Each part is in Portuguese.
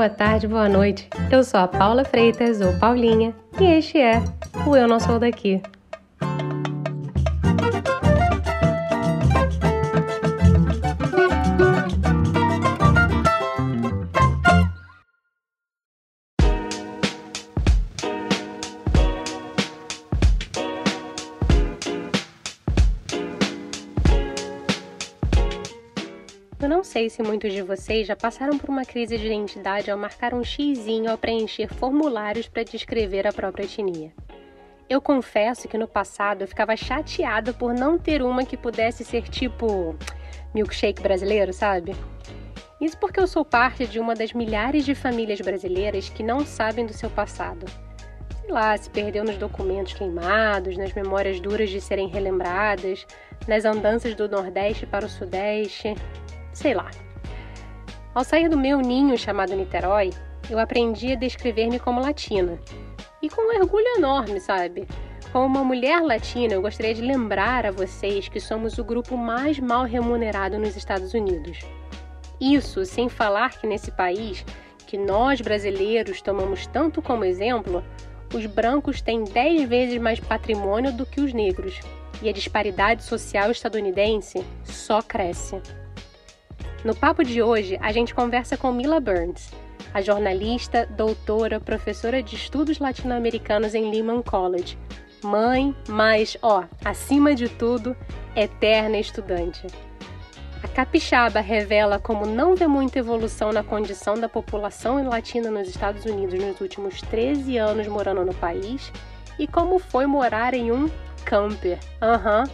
boa tarde, boa noite. Eu sou a Paula Freitas, ou Paulinha, e este é o Eu Não Sou Daqui. Se muitos de vocês já passaram por uma crise de identidade ao marcar um xizinho ao preencher formulários para descrever a própria etnia. Eu confesso que no passado eu ficava chateada por não ter uma que pudesse ser tipo milkshake brasileiro, sabe? Isso porque eu sou parte de uma das milhares de famílias brasileiras que não sabem do seu passado. Sei lá, se perdeu nos documentos queimados, nas memórias duras de serem relembradas, nas andanças do Nordeste para o Sudeste, sei lá. Ao sair do meu ninho chamado Niterói, eu aprendi a descrever-me como latina. E com um orgulho enorme, sabe? Como uma mulher latina, eu gostaria de lembrar a vocês que somos o grupo mais mal remunerado nos Estados Unidos. Isso sem falar que nesse país, que nós brasileiros tomamos tanto como exemplo, os brancos têm 10 vezes mais patrimônio do que os negros, e a disparidade social estadunidense só cresce. No papo de hoje, a gente conversa com Mila Burns, a jornalista, doutora, professora de estudos latino-americanos em Lehman College. Mãe, mas, ó, acima de tudo, eterna estudante. A capixaba revela como não vê muita evolução na condição da população latina nos Estados Unidos nos últimos 13 anos morando no país e como foi morar em um camper. Aham, uhum,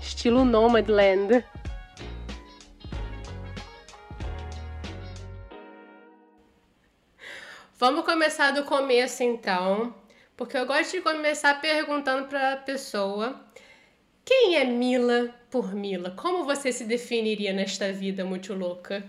estilo Nomadland. Vamos começar do começo então, porque eu gosto de começar perguntando para a pessoa quem é Mila por Mila? Como você se definiria nesta vida muito louca?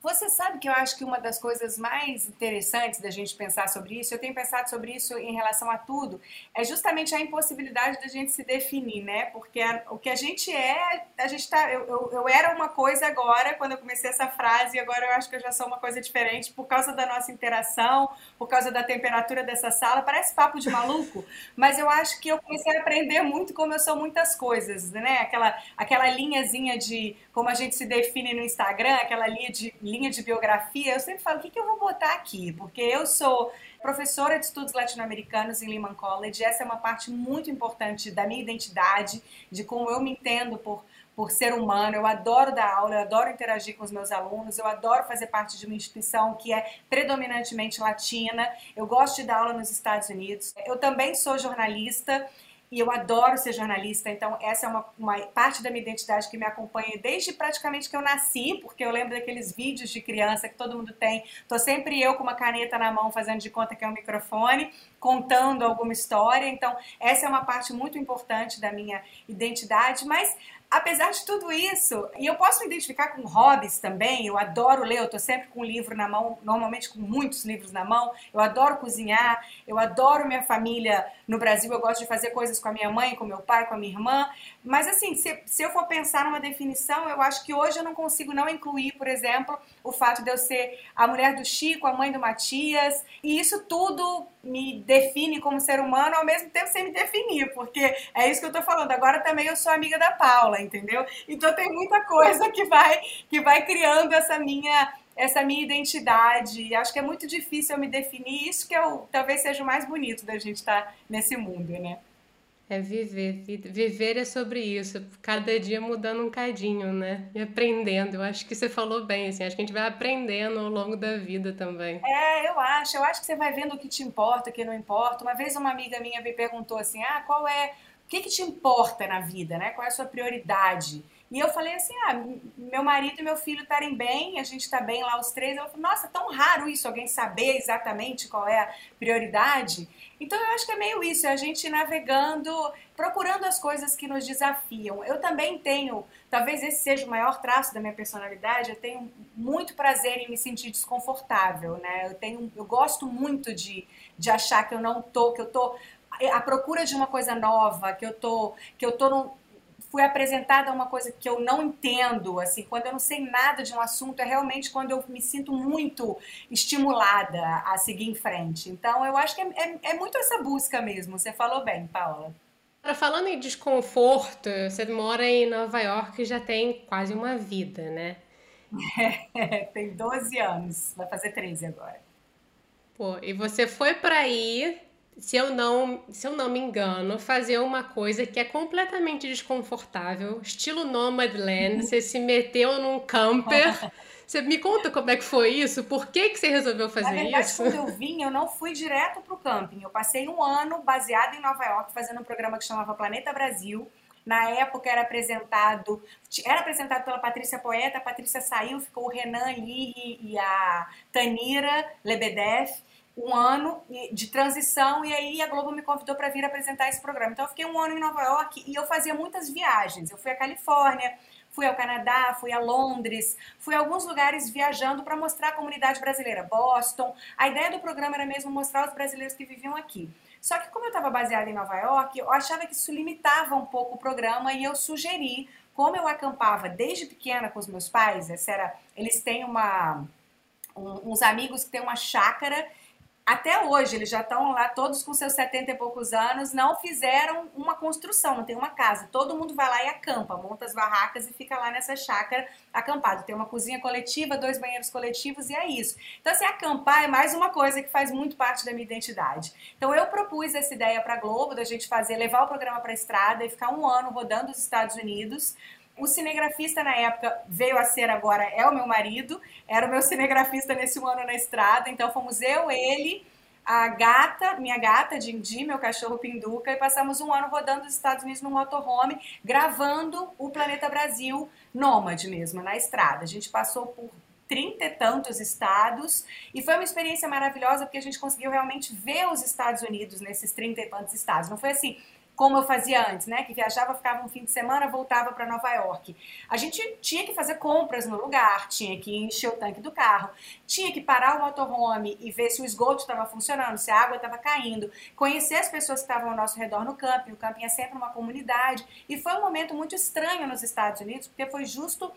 Você sabe que eu acho que uma das coisas mais interessantes da gente pensar sobre isso, eu tenho pensado sobre isso em relação a tudo, é justamente a impossibilidade da gente se definir, né? Porque a, o que a gente é, a gente tá. Eu, eu, eu, era uma coisa agora, quando eu comecei essa frase, e agora eu acho que eu já sou uma coisa diferente por causa da nossa interação, por causa da temperatura dessa sala. Parece papo de maluco, mas eu acho que eu comecei a aprender muito como eu sou muitas coisas, né? Aquela, aquela linhazinha de como a gente se define no Instagram, aquela linha de linha de biografia, eu sempre falo, o que, que eu vou botar aqui? Porque eu sou professora de estudos latino-americanos em Lehman College, essa é uma parte muito importante da minha identidade, de como eu me entendo por, por ser humano, eu adoro dar aula, eu adoro interagir com os meus alunos, eu adoro fazer parte de uma instituição que é predominantemente latina, eu gosto de dar aula nos Estados Unidos, eu também sou jornalista, e eu adoro ser jornalista, então essa é uma, uma, parte da minha identidade que me acompanha desde praticamente que eu nasci, porque eu lembro daqueles vídeos de criança que todo mundo tem. Tô sempre eu com uma caneta na mão fazendo de conta que é um microfone, contando alguma história. Então essa é uma parte muito importante da minha identidade, mas apesar de tudo isso, e eu posso me identificar com hobbies também, eu adoro ler, eu estou sempre com um livro na mão, normalmente com muitos livros na mão, eu adoro cozinhar, eu adoro minha família no Brasil, eu gosto de fazer coisas com a minha mãe, com meu pai, com a minha irmã, mas assim, se, se eu for pensar numa definição, eu acho que hoje eu não consigo não incluir, por exemplo, o fato de eu ser a mulher do Chico, a mãe do Matias, e isso tudo me define como ser humano, ao mesmo tempo sem me definir, porque é isso que eu tô falando. Agora também eu sou amiga da Paula, entendeu? Então tem muita coisa que vai que vai criando essa minha essa minha identidade. Acho que é muito difícil eu me definir. Isso que eu talvez seja o mais bonito da gente estar tá nesse mundo, né? É viver. Viver é sobre isso. Cada dia mudando um cadinho, né? E aprendendo. Eu acho que você falou bem, assim. Acho que a gente vai aprendendo ao longo da vida também. É, eu acho. Eu acho que você vai vendo o que te importa, o que não importa. Uma vez uma amiga minha me perguntou assim: ah, qual é. O que, que te importa na vida, né? Qual é a sua prioridade? E eu falei assim: ah, meu marido e meu filho estarem bem, a gente está bem lá os três. Eu falei, nossa, tão raro isso, alguém saber exatamente qual é a prioridade. Então eu acho que é meio isso, é a gente navegando, procurando as coisas que nos desafiam. Eu também tenho, talvez esse seja o maior traço da minha personalidade, eu tenho muito prazer em me sentir desconfortável, né? Eu tenho, eu gosto muito de, de achar que eu não tô, que eu tô à procura de uma coisa nova, que eu tô, que eu tô num, fui apresentada a uma coisa que eu não entendo, assim, quando eu não sei nada de um assunto, é realmente quando eu me sinto muito estimulada a seguir em frente. Então, eu acho que é, é, é muito essa busca mesmo. Você falou bem, Paula. Falando em desconforto, você mora em Nova York e já tem quase uma vida, né? É, tem 12 anos, vai fazer 13 agora. Pô, e você foi para aí se eu não, se eu não me engano, fazer uma coisa que é completamente desconfortável, estilo Nomadland, você se meteu num camper. Você me conta como é que foi isso? Por que, que você resolveu fazer Na verdade, isso? quando eu vim, eu não fui direto para o camping. Eu passei um ano baseado em Nova York, fazendo um programa que chamava Planeta Brasil. Na época era apresentado, era apresentado pela Patrícia Poeta, a Patrícia saiu, ficou o Renan Lirri e a Tanira Lebedev um ano de transição e aí a Globo me convidou para vir apresentar esse programa. Então eu fiquei um ano em Nova York e eu fazia muitas viagens. Eu fui à Califórnia, fui ao Canadá, fui a Londres, fui a alguns lugares viajando para mostrar a comunidade brasileira, Boston. A ideia do programa era mesmo mostrar os brasileiros que viviam aqui. Só que como eu estava baseada em Nova York, eu achava que isso limitava um pouco o programa e eu sugeri, como eu acampava desde pequena com os meus pais, essa era, eles têm uma um, uns amigos que têm uma chácara até hoje, eles já estão lá todos com seus 70 e poucos anos, não fizeram uma construção, não tem uma casa. Todo mundo vai lá e acampa, monta as barracas e fica lá nessa chácara acampado. Tem uma cozinha coletiva, dois banheiros coletivos e é isso. Então, assim, acampar é mais uma coisa que faz muito parte da minha identidade. Então, eu propus essa ideia para a Globo, da gente fazer, levar o programa para a estrada e ficar um ano rodando os Estados Unidos, o cinegrafista na época veio a ser agora, é o meu marido, era o meu cinegrafista nesse ano na estrada, então fomos eu, ele, a gata, minha gata, Dindi, meu cachorro Pinduca, e passamos um ano rodando os Estados Unidos no motorhome, gravando o Planeta Brasil nômade mesmo, na estrada. A gente passou por trinta e tantos estados e foi uma experiência maravilhosa porque a gente conseguiu realmente ver os Estados Unidos nesses trinta e tantos estados. Não foi assim, como eu fazia antes, né? Que viajava, ficava um fim de semana, voltava para Nova York. A gente tinha que fazer compras no lugar, tinha que encher o tanque do carro, tinha que parar o motorhome e ver se o esgoto estava funcionando, se a água estava caindo, conhecer as pessoas que estavam ao nosso redor no camping. O camping é sempre uma comunidade. E foi um momento muito estranho nos Estados Unidos, porque foi justo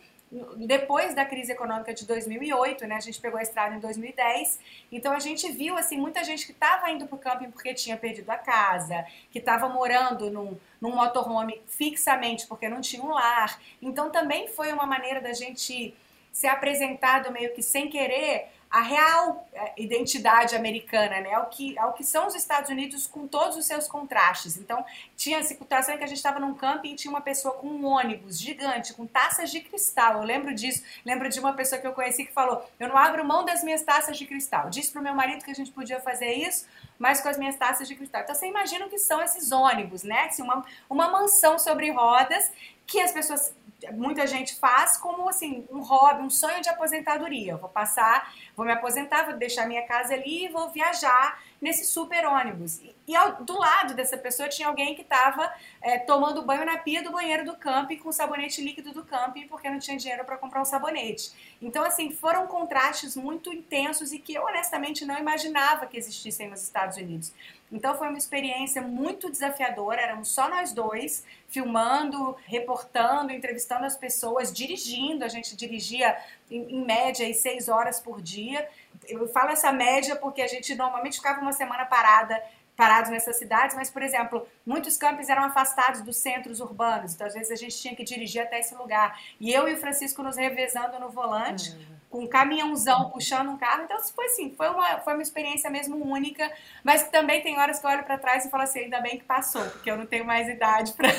depois da crise econômica de 2008, né? A gente pegou a estrada em 2010. Então a gente viu assim muita gente que estava indo para o camping porque tinha perdido a casa, que estava morando num, num motorhome fixamente porque não tinha um lar. Então também foi uma maneira da gente ser apresentado meio que sem querer a real é, identidade americana, né? Ao que, ao que são os Estados Unidos com todos os seus contrastes. Então, tinha situação em que a gente estava num camping e tinha uma pessoa com um ônibus gigante, com taças de cristal. Eu lembro disso. Lembro de uma pessoa que eu conheci que falou: Eu não abro mão das minhas taças de cristal. Disse pro meu marido que a gente podia fazer isso, mas com as minhas taças de cristal. Então, você imagina o que são esses ônibus, né? Assim, uma, uma mansão sobre rodas que as pessoas muita gente faz como assim um hobby, um sonho de aposentadoria. Eu vou passar, vou me aposentar, vou deixar minha casa ali e vou viajar nesse super ônibus. E, e ao, do lado dessa pessoa tinha alguém que estava é, tomando banho na pia do banheiro do camping com sabonete líquido do camping porque não tinha dinheiro para comprar um sabonete. Então, assim, foram contrastes muito intensos e que eu honestamente não imaginava que existissem nos Estados Unidos. Então foi uma experiência muito desafiadora, éramos só nós dois, filmando, reportando, entrevistando as pessoas, dirigindo, a gente dirigia em, em média aí, seis horas por dia. Eu falo essa média porque a gente normalmente ficava uma semana parada parados nessas cidades, mas, por exemplo, muitos campos eram afastados dos centros urbanos, então às vezes a gente tinha que dirigir até esse lugar. E eu e o Francisco nos revezando no volante, uhum. Com um caminhãozão puxando um carro, então foi assim, foi uma, foi uma experiência mesmo única, mas também tem horas que eu olho para trás e falo assim, ainda bem que passou, porque eu não tenho mais idade para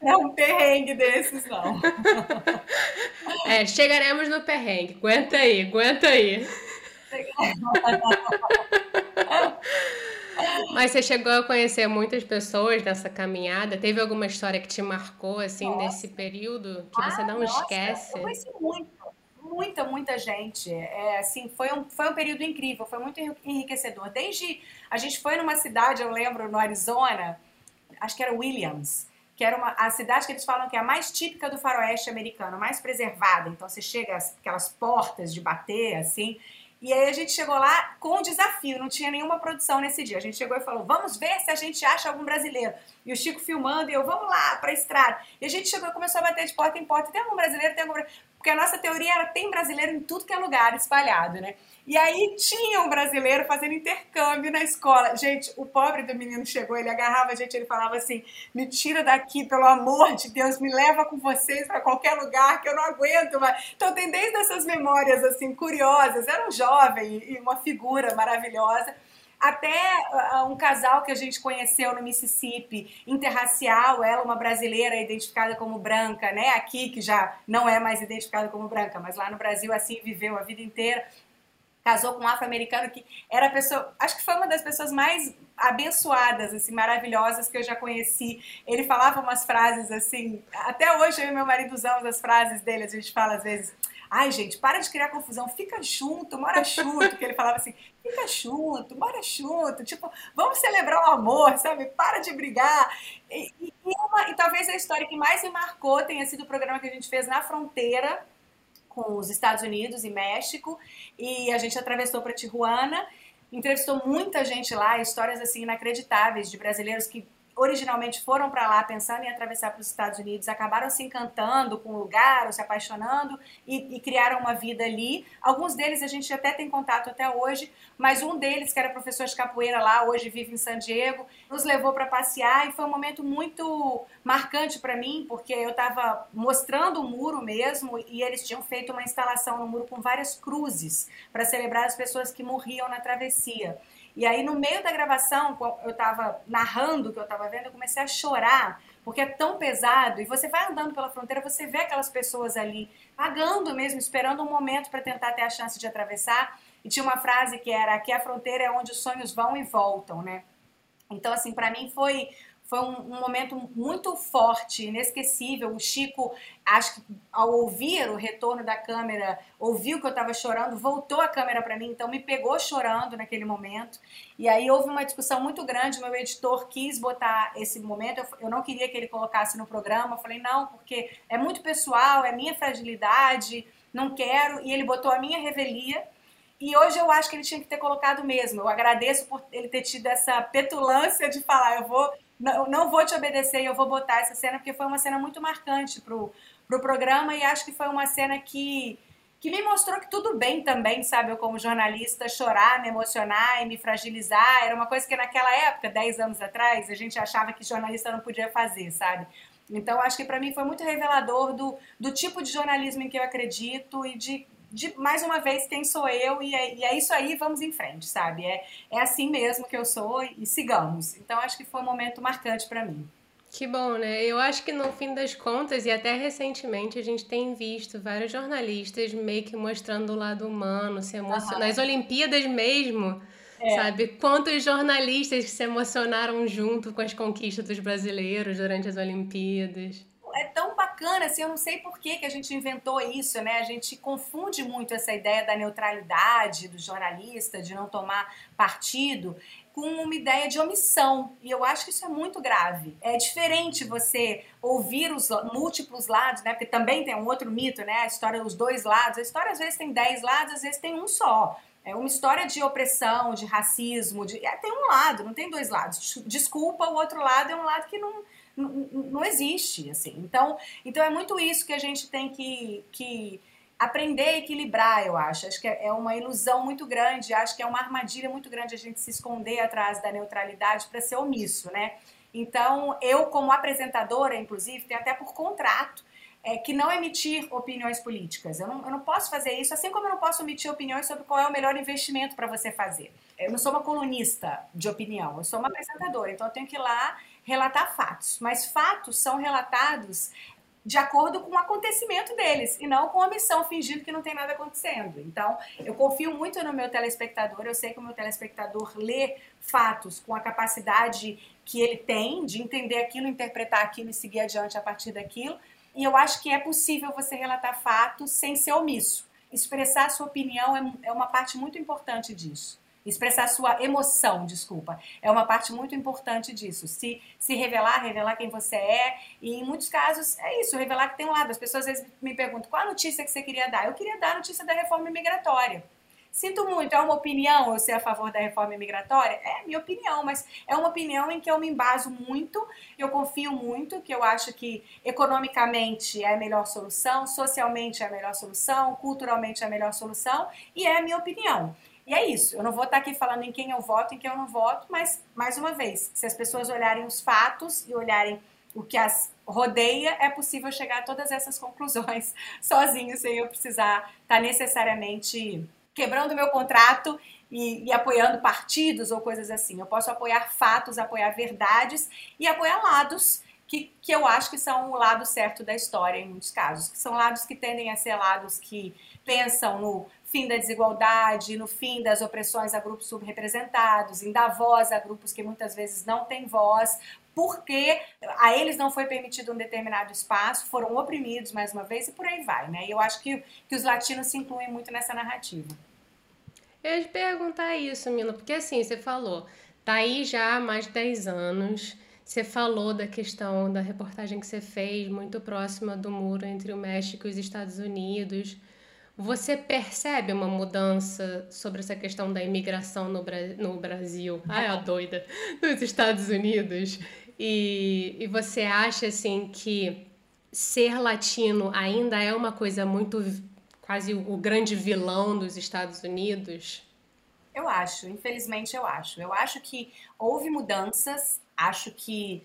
para um perrengue desses, não. É, chegaremos no perrengue. Aguenta aí, aguenta aí. Mas você chegou a conhecer muitas pessoas nessa caminhada? Teve alguma história que te marcou, assim, nossa. nesse período, que ah, você não nossa, esquece? Eu conheci muito, muita, muita gente. É, assim, foi um, foi um período incrível, foi muito enriquecedor. Desde, a gente foi numa cidade, eu lembro, no Arizona, acho que era Williams, que era uma, a cidade que eles falam que é a mais típica do faroeste americano, mais preservada. Então você chega aquelas portas de bater, assim, E aí a gente chegou lá com o desafio, não tinha nenhuma produção nesse dia. A gente chegou e falou: vamos ver se a gente acha algum brasileiro. E o Chico filmando, e eu, vamos lá, pra estrada. E a gente chegou e começou a bater de porta em porta: tem algum brasileiro? Tem algum brasileiro? Porque a nossa teoria era: tem brasileiro em tudo que é lugar, espalhado, né? E aí tinha um brasileiro fazendo intercâmbio na escola. Gente, o pobre do menino chegou, ele agarrava a gente, ele falava assim: me tira daqui, pelo amor de Deus, me leva com vocês para qualquer lugar que eu não aguento mais. Então tem desde essas memórias assim curiosas. Era um jovem e uma figura maravilhosa até uh, um casal que a gente conheceu no Mississippi, interracial, ela uma brasileira identificada como branca, né? Aqui que já não é mais identificada como branca, mas lá no Brasil assim viveu a vida inteira casou com um afro-americano que era pessoa, acho que foi uma das pessoas mais abençoadas, assim, maravilhosas que eu já conheci. Ele falava umas frases assim, até hoje eu e meu marido usamos as frases dele, a gente fala às vezes, ai gente, para de criar confusão, fica junto, mora junto, que ele falava assim, fica junto, mora junto, tipo, vamos celebrar o amor, sabe, para de brigar. E, e, uma, e talvez a história que mais me marcou tenha sido o programa que a gente fez na fronteira, com os Estados Unidos e México e a gente atravessou para Tijuana. Entrevistou muita gente lá, histórias assim inacreditáveis de brasileiros que originalmente foram para lá pensando em atravessar para os Estados Unidos, acabaram se encantando com o lugar, ou se apaixonando e, e, criaram uma vida ali. Alguns deles a gente até tem contato até hoje, mas um deles, que era professor de capoeira lá, hoje vive em San Diego, nos levou para passear e foi um momento muito marcante para mim, porque eu estava mostrando o muro mesmo e eles tinham feito uma instalação no muro com várias cruzes para celebrar as pessoas que morriam na travessia. E aí, no meio da gravação, eu estava narrando o que eu estava vendo, eu comecei a chorar, porque é tão pesado. E você vai andando pela fronteira, você vê aquelas pessoas ali, pagando mesmo, esperando um momento para tentar ter a chance de atravessar. E tinha uma frase que era: aqui a fronteira é onde os sonhos vão e voltam, né? Então, assim, para mim foi foi um, um, momento muito forte, inesquecível. O Chico, acho que ao ouvir o retorno da câmera, ouviu que eu estava chorando, voltou a câmera para mim, então me pegou chorando naquele momento. E aí houve uma discussão muito grande. Meu editor quis botar esse momento, eu, eu não queria que ele colocasse no programa. Eu falei, não, porque é muito pessoal, é minha fragilidade, não quero. E ele botou a minha revelia. E hoje eu acho que ele tinha que ter colocado mesmo. Eu agradeço por ele ter tido essa petulância de falar, eu vou não, não vou te obedecer e eu vou botar essa cena, porque foi uma cena muito marcante pro, pro programa e acho que foi uma cena que, que me mostrou que tudo bem também, sabe? Eu, como jornalista, chorar, me emocionar e me fragilizar. Era uma coisa que naquela época, 10 anos atrás, a gente achava que jornalista não podia fazer, sabe? Então, acho que para mim foi muito revelador do, do tipo de jornalismo em que eu acredito e de de mais uma vez quem sou eu e é, e é, isso aí, vamos em frente, sabe? É, é assim mesmo que eu sou e sigamos. Então acho que foi um momento marcante para mim. Que bom, né? Eu acho que no fim das contas, e até recentemente, a gente tem visto vários jornalistas meio que mostrando o lado humano, se emocion... nas Olimpíadas mesmo. É. Sabe? Quantos jornalistas que se emocionaram junto com as conquistas dos brasileiros durante as Olimpíadas é tão bacana, assim, eu não sei por que, que a gente inventou isso, né? A gente confunde muito essa ideia da neutralidade do jornalista, de não tomar partido, com uma ideia de omissão. E eu acho que isso é muito grave. É diferente você ouvir os múltiplos lados, né? Porque também tem um outro mito, né? A história dos dois lados. A história às vezes tem dez lados, às vezes tem um só. É uma história de opressão, de racismo, de... É, tem um lado, não tem dois lados. Desculpa, o outro lado é um lado que não não, existe, assim. Então, então é muito isso que a gente tem que, que aprender a equilibrar, eu acho. Acho que é uma ilusão muito grande, acho que é uma armadilha muito grande a gente se esconder atrás da neutralidade para ser omisso, né? Então, eu como apresentadora, inclusive, tenho até por contrato é, que não emitir opiniões políticas. Eu não, eu não posso fazer isso, assim como eu não posso emitir opiniões sobre qual é o melhor investimento para você fazer. Eu não sou uma colunista de opinião, eu sou uma apresentadora, então eu tenho que ir lá relatar fatos. Mas fatos são relatados de acordo com o acontecimento deles e não com a missão fingindo que não tem nada acontecendo. Então, eu confio muito no meu telespectador, eu sei que o meu telespectador lê fatos com a capacidade que ele tem de entender aquilo, interpretar aquilo e seguir adiante a partir daquilo. E eu acho que é possível você relatar fatos sem ser omisso. Expressar sua opinião é, é uma parte muito importante disso. Expressar sua emoção, desculpa. É uma parte muito importante disso. Se, se revelar, revelar quem você é. E em muitos casos é isso, revelar que tem um lado. As pessoas às vezes me perguntam qual a notícia que você queria dar. Eu queria dar a notícia da reforma imigratória. Sinto muito, é uma opinião eu ser a favor da reforma imigratória? É minha opinião, mas é uma opinião em que eu me embaso muito, eu confio muito, que eu acho que economicamente é a melhor solução, socialmente é a melhor solução, culturalmente é a melhor solução, e é a minha opinião. E é isso. Eu não vou estar aqui falando em quem eu voto, em quem eu não voto, mas, mais uma vez, se as pessoas olharem os fatos e olharem o que as rodeia, é possível chegar a todas essas conclusões sozinho, sem eu precisar estar necessariamente quebrando meu contrato e, e, apoiando partidos ou coisas assim. Eu posso apoiar fatos, apoiar verdades e apoiar lados que, que eu acho que são o lado certo da história em muitos casos, que são lados que tendem a ser lados que pensam no fim da desigualdade, no fim das opressões a grupos subrepresentados, em dar voz a grupos que muitas vezes não têm voz, porque a eles não foi permitido um determinado espaço, foram oprimidos mais uma vez e por aí vai, né? E eu acho que, que os latinos se incluem muito nessa narrativa. Eu ia te perguntar isso, Mila, porque assim, você falou, tá aí já há mais de 10 anos, você falou da questão da reportagem que você fez, muito próxima do muro entre o México e os Estados Unidos. Você percebe uma mudança sobre essa questão da imigração no, Bra no Brasil? Ai, a doida! Nos Estados Unidos? E, e você acha assim que ser latino ainda é uma coisa muito quase o grande vilão dos Estados Unidos? Eu acho, infelizmente eu acho. Eu acho que houve mudanças, acho que,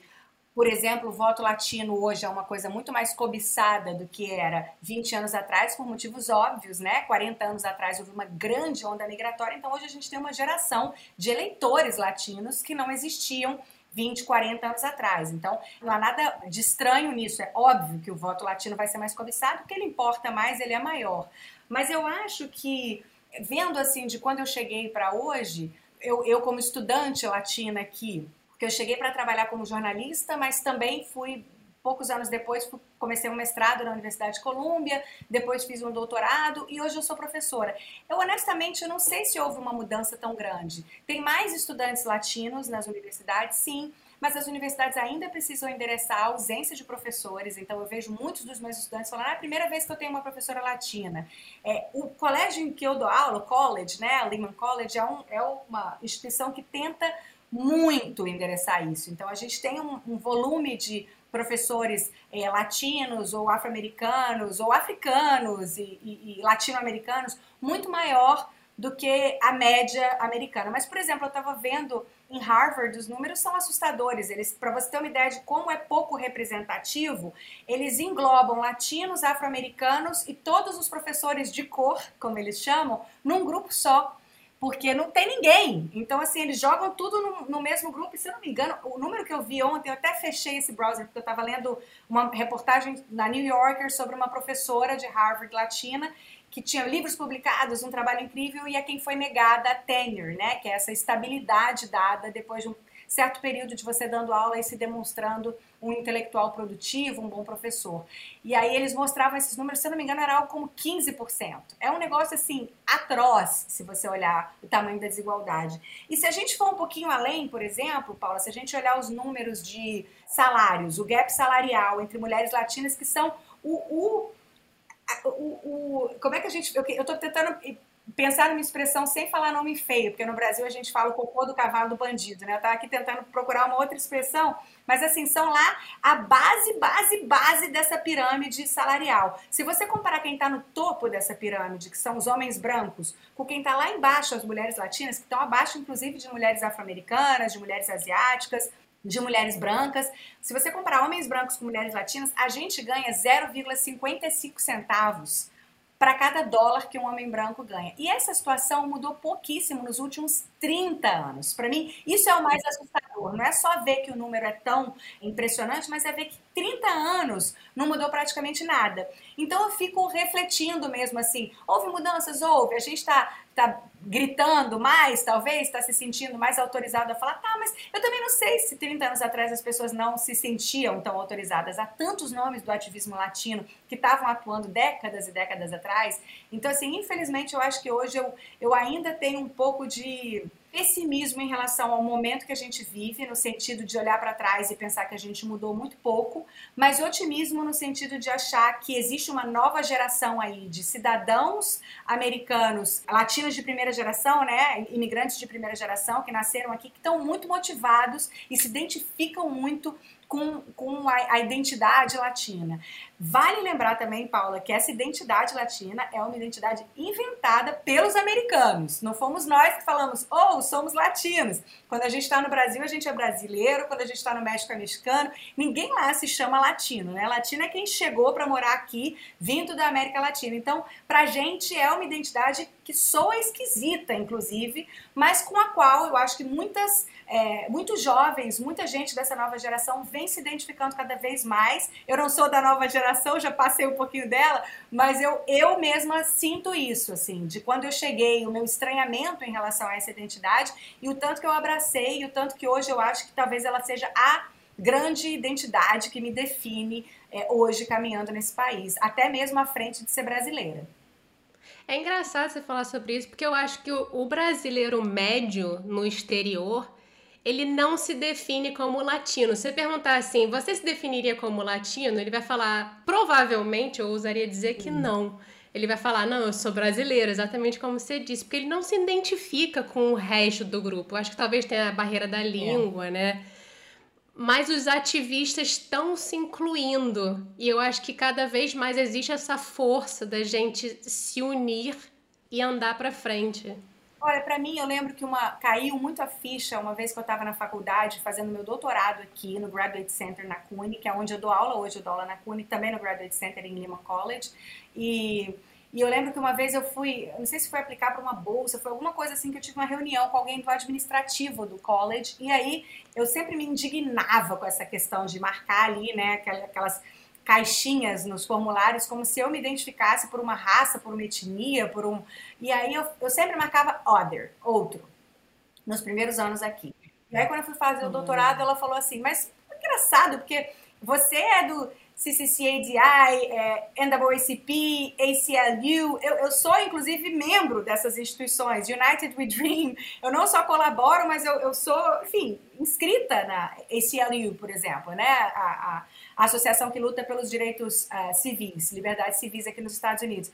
por exemplo, o voto latino hoje é uma coisa muito mais cobiçada do que era 20 anos atrás, por motivos óbvios, né? 40 anos atrás houve uma grande onda migratória, então hoje a gente tem uma geração de eleitores latinos que não existiam 20, 40 anos atrás. Então, não há nada de estranho nisso. É óbvio que o voto latino vai ser mais cobiçado, porque ele importa mais, ele é maior. Mas eu acho que, vendo assim, de quando eu cheguei para hoje, eu, eu, como estudante latina aqui, porque eu cheguei para trabalhar como jornalista, mas também fui poucos anos depois comecei um mestrado na Universidade de Colômbia, depois fiz um doutorado e hoje eu sou professora. Eu honestamente eu não sei se houve uma mudança tão grande. Tem mais estudantes latinos nas universidades, sim, mas as universidades ainda precisam endereçar a ausência de professores. Então eu vejo muitos dos meus estudantes falando: ah, é a primeira vez que eu tenho uma professora latina. É, o colégio em que eu dou aula, o college, né, a Lehman College, é, um, é uma instituição que tenta muito endereçar isso. Então a gente tem um, um volume de professores é, latinos ou afro-americanos ou africanos e, e, e latino-americanos muito maior do que a média americana. Mas, por exemplo, eu estava vendo em Harvard, os números são assustadores. Eles, para você ter uma ideia de como é pouco representativo, eles englobam latinos, afro-americanos e todos os professores de cor, como eles chamam, num grupo só porque não tem ninguém. Então, assim, eles jogam tudo no, no, mesmo grupo. E, se eu não me engano, o número que eu vi ontem, eu até fechei esse browser, porque eu estava lendo uma reportagem na New Yorker sobre uma professora de Harvard latina que tinha livros publicados, um trabalho incrível, e a quem foi negada a tenure, né? Que é essa estabilidade dada depois de um certo período de você dando aula e se demonstrando um intelectual produtivo, um bom professor. E aí eles mostravam esses números, se eu não me engano, era algo como 15%. É um negócio assim atroz, se você olhar o tamanho da desigualdade. E se a gente for um pouquinho além, por exemplo, Paula, se a gente olhar os números de salários, o gap salarial entre mulheres latinas, que são o, o o, o, como é que a gente. Eu, tô tentando pensar numa expressão sem falar nome feio, porque no Brasil a gente fala o cocô do cavalo do bandido, né? Eu tava aqui tentando procurar uma outra expressão, mas assim, são lá a base, base, base dessa pirâmide salarial. Se você comparar quem está no topo dessa pirâmide, que são os homens brancos, com quem está lá embaixo, as mulheres latinas, que estão abaixo, inclusive, de mulheres afro-americanas, de mulheres asiáticas, de mulheres brancas. Se você comparar homens brancos com mulheres latinas, a gente ganha 0,55 centavos para cada dólar que um homem branco ganha. E essa situação mudou pouquíssimo nos últimos 30 anos. Para mim, isso é o mais assustador. Não é só ver que o número é tão impressionante, mas é ver que 30 anos não mudou praticamente nada. Então eu fico refletindo mesmo assim: houve mudanças? Houve. A gente está tá gritando mais, talvez, está se sentindo mais autorizado a falar, tá, mas eu também não sei se 30 anos atrás as pessoas não se sentiam tão autorizadas. Há tantos nomes do ativismo latino que estavam atuando décadas e décadas atrás. Então, assim, infelizmente, eu acho que hoje eu, eu ainda tenho um pouco de pessimismo em relação ao momento que a gente vive, no sentido de olhar para trás e pensar que a gente mudou muito pouco, mas otimismo no sentido de achar que existe uma nova geração aí de cidadãos americanos, latinos de primeira geração, né, imigrantes de primeira geração que nasceram aqui, que estão muito motivados e se identificam muito com, com a, a, identidade latina. Vale lembrar também, Paula, que essa identidade latina é uma identidade inventada pelos americanos. Não fomos nós que falamos, oh, somos latinos. Quando a gente está no Brasil, a gente é brasileiro. Quando a gente está no México, é mexicano. Ninguém lá se chama latino, né? Latino é quem chegou para morar aqui, vindo da América Latina. Então, para a gente é uma identidade que soa esquisita, inclusive, mas com a qual eu acho que muitas, é, muitos jovens, muita gente dessa nova geração vem se identificando cada vez mais. Eu não sou da nova geração, já passei um pouquinho dela, mas eu, eu mesma sinto isso, assim, de quando eu cheguei, o meu estranhamento em relação a essa identidade e o tanto que eu abracei e o tanto que hoje eu acho que talvez ela seja a grande identidade que me define é, hoje caminhando nesse país, até mesmo à frente de ser brasileira. É engraçado você falar sobre isso, porque eu acho que o, o brasileiro médio no exterior, ele não se define como latino. Se você perguntar assim, você se definiria como latino? Ele vai falar, provavelmente, eu ousaria dizer que não. Ele vai falar, não, eu sou brasileiro, exatamente como você disse, porque ele não se identifica com o resto do grupo. Eu acho que talvez tenha a barreira da língua, é. né? Mas os ativistas estão se incluindo. E eu acho que cada vez mais existe essa força da gente se unir e andar para frente. Olha, para mim, eu lembro que uma caiu muito a ficha uma vez que eu estava na faculdade fazendo meu doutorado aqui no Graduate Center na CUNY, que é onde eu dou aula hoje, eu dou aula na CUNY, também no Graduate Center em Lima College. E e eu lembro que uma vez eu fui, não sei se foi aplicar para uma bolsa, foi alguma coisa assim que eu tive uma reunião com alguém do administrativo do college, e aí eu sempre me indignava com essa questão de marcar ali, né, aquelas caixinhas nos formulários como se eu me identificasse por uma raça, por uma etnia, por um. E aí eu, eu sempre marcava other, outro, nos primeiros anos aqui. E aí quando eu fui fazer o doutorado, ela falou assim, mas engraçado, porque você é do CCCADI, é, NAACP, ACLU. Eu, eu sou, inclusive, membro dessas instituições. United We Dream. Eu não só colaboro, mas eu, eu sou, enfim, inscrita na ACLU, por exemplo, né? A, a, a associação que luta pelos direitos uh, civis, liberdades civis aqui nos Estados Unidos.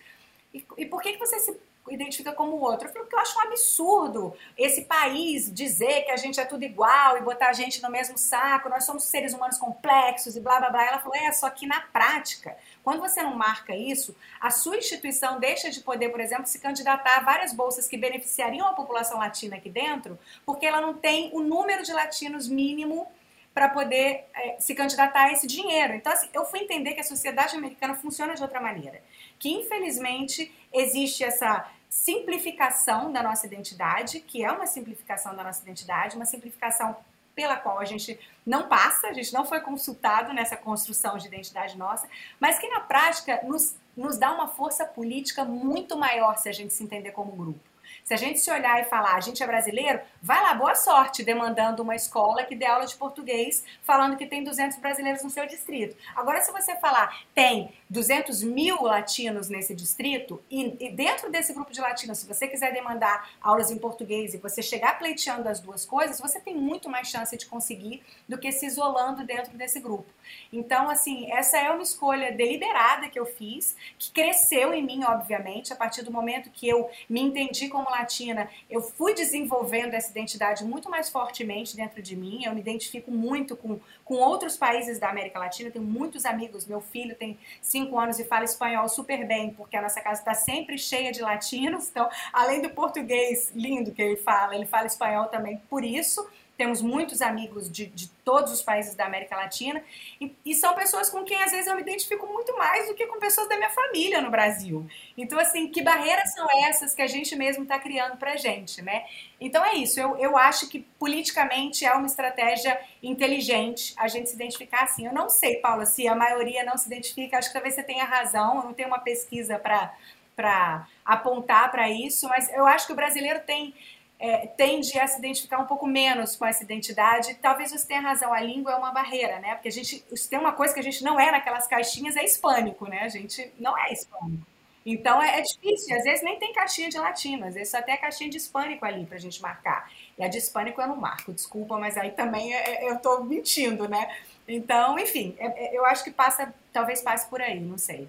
E, e por que, que você se identifica como outro. Eu falei, porque eu acho um absurdo esse país dizer que a gente é tudo igual e botar a gente no mesmo saco, nós somos seres humanos complexos e blá blá blá. Ela falou, é, só que na prática, quando você não marca isso, a sua instituição deixa de poder, por exemplo, se candidatar a várias bolsas que beneficiariam a população latina aqui dentro, porque ela não tem o número de latinos mínimo para poder é, se candidatar a esse dinheiro. Então, assim, eu fui entender que a sociedade americana funciona de outra maneira. Que, infelizmente, existe essa simplificação da nossa identidade, que é uma simplificação da nossa identidade, uma simplificação pela qual a gente não passa, a gente não foi consultado nessa construção de identidade nossa, mas que na prática nos, nos dá uma força política muito maior se a gente se entender como grupo. Se a gente se olhar e falar, a gente é brasileiro, vai lá, boa sorte, demandando uma escola que dê aula de português, falando que tem 200 brasileiros no seu distrito. Agora, se você falar, tem 200 mil latinos nesse distrito, e, e dentro desse grupo de latinos, se você quiser demandar aulas em português e você chegar pleiteando as duas coisas, você tem muito mais chance de conseguir do que se isolando dentro desse grupo. Então, assim, essa é uma escolha deliberada que eu fiz, que cresceu em mim, obviamente, a partir do momento que eu me entendi como latina, eu fui desenvolvendo essa identidade muito mais fortemente dentro de mim. Eu me identifico muito com, com outros países da América Latina, tenho muitos amigos. Meu filho tem cinco anos e fala espanhol super bem, porque a nossa casa está sempre cheia de latinos. Então, além do português lindo que ele fala, ele fala espanhol também por isso temos muitos amigos de, de todos os países da América Latina e, e, são pessoas com quem às vezes eu me identifico muito mais do que com pessoas da minha família no Brasil. Então, assim, que barreiras são essas que a gente mesmo está criando pra gente, né? Então é isso, eu, eu acho que politicamente é uma estratégia inteligente a gente se identificar assim. Eu não sei, Paula, se a maioria não se identifica, acho que talvez você tenha razão, eu não tenho uma pesquisa para apontar para isso, mas eu acho que o brasileiro tem é, tende a se identificar um pouco menos com essa identidade. Talvez você tenha razão, a língua é uma barreira, né? Porque a gente tem uma coisa que a gente não é naquelas caixinhas, é hispânico, né? A gente não é hispânico. Então é, é difícil, às vezes nem tem caixinha de latino, às vezes só tem a caixinha de hispânico ali pra gente marcar. E a de hispânico eu não marco, desculpa, mas aí também é, é eu tô mentindo, né? Então, enfim, é, é, eu acho que passa, talvez passe por aí, não sei.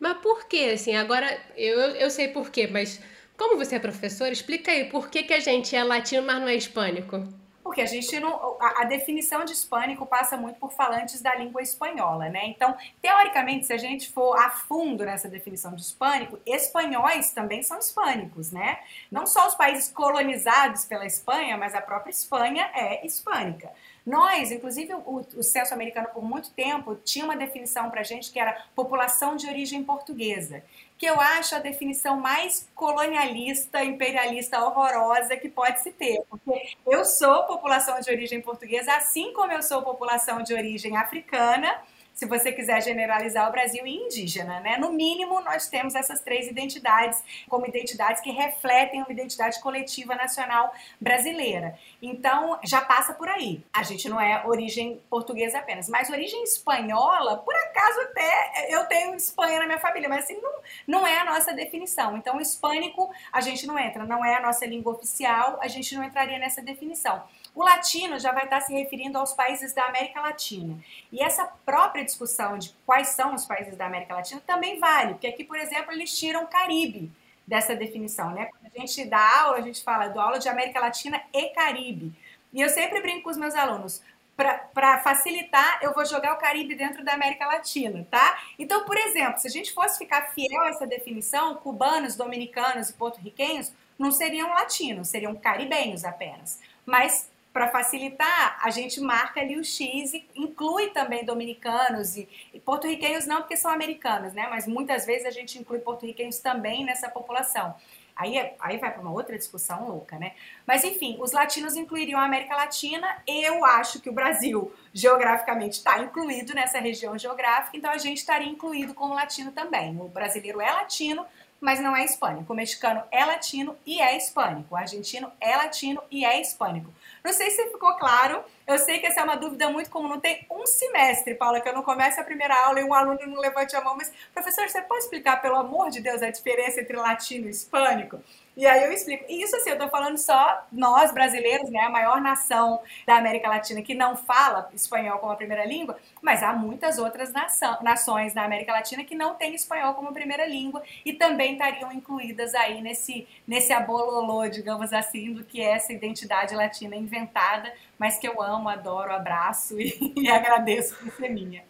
Mas por que, assim, agora eu, eu sei por quê, mas como você é professor, explica aí por que, que a gente é latino, mas não é hispânico. Porque a gente não. A, a, definição de hispânico passa muito por falantes da língua espanhola, né? Então, teoricamente, se a gente for a fundo nessa definição de hispânico, espanhóis também são hispânicos, né? Não só os países colonizados pela Espanha, mas a própria Espanha é hispânica. Nós, inclusive o, o censo americano por muito tempo tinha uma definição para gente que era população de origem portuguesa, que eu acho a definição mais colonialista, imperialista, horrorosa que pode se ter, porque eu sou população de origem portuguesa, assim como eu sou população de origem africana se você quiser generalizar o Brasil indígena, né? No mínimo, nós temos essas três identidades como identidades que refletem uma identidade coletiva nacional brasileira. Então, já passa por aí. A gente não é origem portuguesa apenas, mas origem espanhola, por acaso até eu tenho Espanha na minha família, mas assim, não, não é a nossa definição. Então, hispânico a gente não entra, não é a nossa língua oficial, a gente não entraria nessa definição. O latino já vai estar se referindo aos países da América Latina. E essa própria discussão de quais são os países da América Latina também vale, porque aqui, por exemplo, eles tiram Caribe dessa definição, né? Quando a gente dá aula, a gente fala do aula de América Latina e Caribe. E eu sempre brinco com os meus alunos, para facilitar, eu vou jogar o Caribe dentro da América Latina, tá? Então, por exemplo, se a gente fosse ficar fiel a essa definição, cubanos, dominicanos e porto-riquenhos não seriam latinos, seriam caribenhos apenas. Mas para facilitar, a gente marca ali o X e inclui também dominicanos e, e porto-riquenhos não porque são americanos, né? Mas muitas vezes a gente inclui porto-riquenhos também nessa população. Aí, é, aí vai para uma outra discussão louca, né? Mas enfim, os latinos incluiriam a América Latina. Eu acho que o Brasil geograficamente está incluído nessa região geográfica, então a gente estaria incluído como latino também. O brasileiro é latino, mas não é hispânico. O mexicano é latino e é hispânico. O argentino é latino e é hispânico. Não sei se ficou claro. Eu sei que essa é uma dúvida muito comum. Não tem um semestre, Paula, que eu não comece a primeira aula e um aluno não levante a mão. Mas, professor, você pode explicar, pelo amor de Deus, a diferença entre latino e hispânico? E aí eu explico. E isso assim, eu tô falando só nós brasileiros, né, a maior nação da América Latina que não fala espanhol como a primeira língua, mas há muitas outras nação, nações na América Latina que não têm espanhol como primeira língua e também estariam incluídas aí nesse nesse abololô, digamos assim, do que é essa identidade latina inventada, mas que eu amo, adoro, abraço e, e agradeço por ser minha.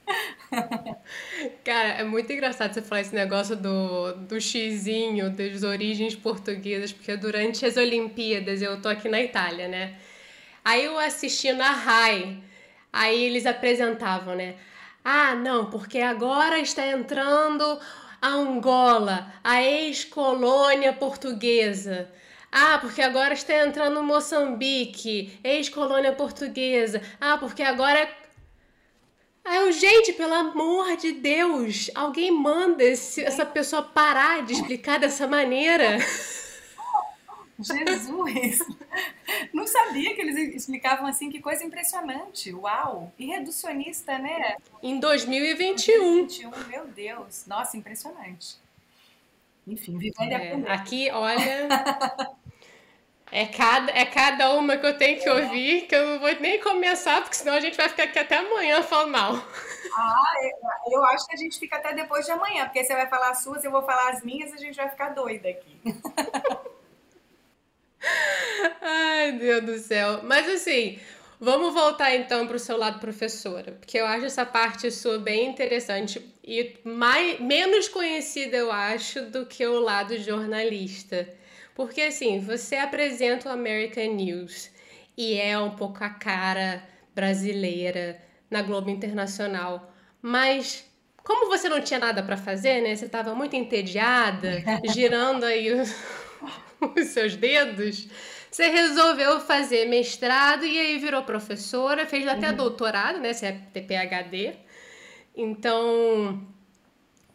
Cara, é muito engraçado você falar esse negócio do, do xizinho, das origens portuguesas, porque durante as Olimpíadas eu tô aqui na Itália, né? Aí eu assisti na RAI, aí eles apresentavam, né? Ah, não, porque agora está entrando a Angola, a ex-colônia portuguesa. Ah, porque agora está entrando Moçambique, ex-colônia portuguesa. Ah, porque agora. Ah, eu, gente, pelo amor de Deus, alguém manda esse, essa pessoa parar de explicar dessa maneira. Jesus! Não sabia que eles explicavam assim, que coisa impressionante. Uau! E reducionista, né? Em 2021. 2021, meu Deus. Nossa, impressionante. Enfim, vivendo é, Aqui, olha. É cada, é cada uma que eu tenho que ouvir, que eu não vou nem começar, porque senão a gente vai ficar aqui até amanhã falando mal. Ah, eu, eu acho que a gente fica até depois de amanhã, porque você vai falar as suas, eu vou falar as minhas, a gente vai ficar doida aqui. Ai, Deus do céu. Mas assim, vamos voltar então para o seu lado professora, porque eu acho essa parte sua bem interessante e mais, menos conhecida, eu acho, do que o lado jornalista. Porque assim, você apresenta o American News e é um pouco a cara brasileira na Globo Internacional, mas como você não tinha nada para fazer, né? Você estava muito entediada, girando aí os, os seus dedos. Você resolveu fazer mestrado e aí virou professora, fez até uhum. doutorado, né? Você é PhD. Então,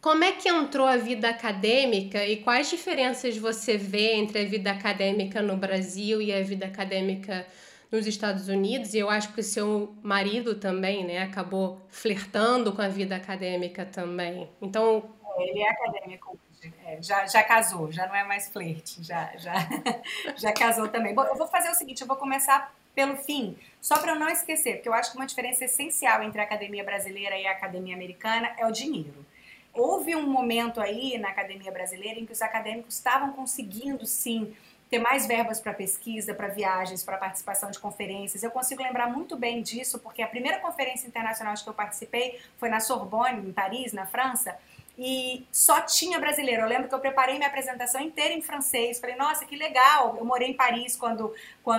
como é que entrou a vida acadêmica e quais diferenças você vê entre a vida acadêmica no Brasil e a vida acadêmica nos Estados Unidos? E eu acho que o seu marido também, né, acabou flertando com a vida acadêmica também. Então, é, ele é acadêmico. É, já, já casou, já não é mais flerte, já, já, já casou também. Bom, eu vou fazer o seguinte, eu vou começar pelo fim, só para eu não esquecer, porque eu acho que uma diferença essencial entre a academia brasileira e a academia americana é o dinheiro. Houve um momento aí na academia brasileira em que os acadêmicos estavam conseguindo sim ter mais verbas para pesquisa, para viagens, para participação de conferências. Eu consigo lembrar muito bem disso, porque a primeira conferência internacional que eu participei foi na Sorbonne, em Paris, na França, e só tinha brasileiro. Eu lembro que eu preparei minha apresentação inteira em francês. Falei, nossa, que legal! Eu morei em Paris quando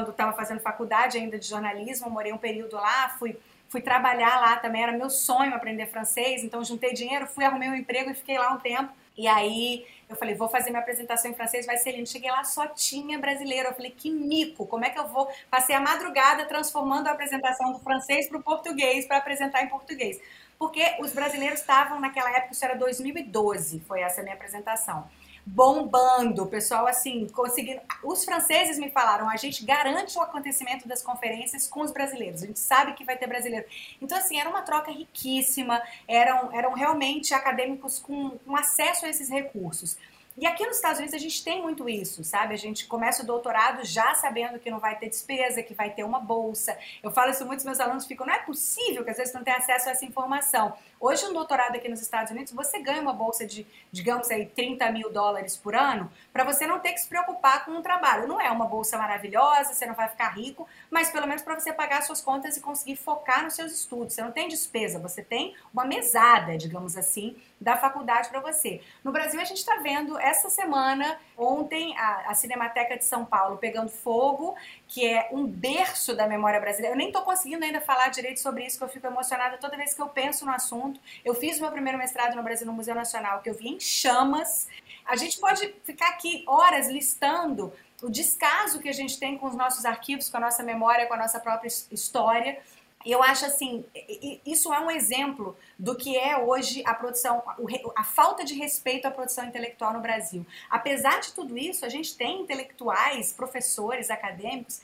estava fazendo faculdade ainda de jornalismo, morei um período lá, fui fui trabalhar lá também, era meu sonho aprender francês, então juntei dinheiro, fui arrumei um emprego e fiquei lá um tempo. E aí eu falei, vou fazer minha apresentação em francês, vai ser lindo. Cheguei lá, só tinha brasileiro. Eu falei, que mico, como é que eu vou? Passei a madrugada transformando a apresentação do francês para o português, para apresentar em português. Porque os brasileiros estavam naquela época, isso era 2012, foi essa minha apresentação bombando, o pessoal assim, conseguindo. Os franceses me falaram, a gente garante o acontecimento das conferências com os brasileiros, a gente sabe que vai ter brasileiro. Então, assim, era uma troca riquíssima, eram, eram realmente acadêmicos com, com acesso a esses recursos. E aqui nos Estados Unidos a gente tem muito isso, sabe? A gente começa o doutorado já sabendo que não vai ter despesa, que vai ter uma bolsa. Eu falo isso, muitos meus alunos ficam, não é possível que às vezes não tenha acesso a essa informação. Hoje, um doutorado aqui nos Estados Unidos, você ganha uma bolsa de, digamos aí, 30 mil dólares por ano, para você não ter que se preocupar com um trabalho. Não é uma bolsa maravilhosa, você não vai ficar rico, mas pelo menos para você pagar suas contas e conseguir focar nos seus estudos. Você não tem despesa, você tem uma mesada, digamos assim, da faculdade para você. No Brasil, a gente está vendo essa semana, ontem, a, a, Cinemateca de São Paulo pegando fogo, que é um berço da memória brasileira. Eu nem estou conseguindo ainda falar direito sobre isso, que eu fico emocionada toda vez que eu penso no assunto. Eu fiz meu primeiro mestrado no Brasil no Museu Nacional, que eu vi em chamas. A gente pode ficar aqui horas listando o descaso que a gente tem com os nossos arquivos, com a nossa memória, com a nossa própria história. Eu acho assim, isso é um exemplo do que é hoje a produção, a falta de respeito à produção intelectual no Brasil. Apesar de tudo isso, a gente tem intelectuais, professores, acadêmicos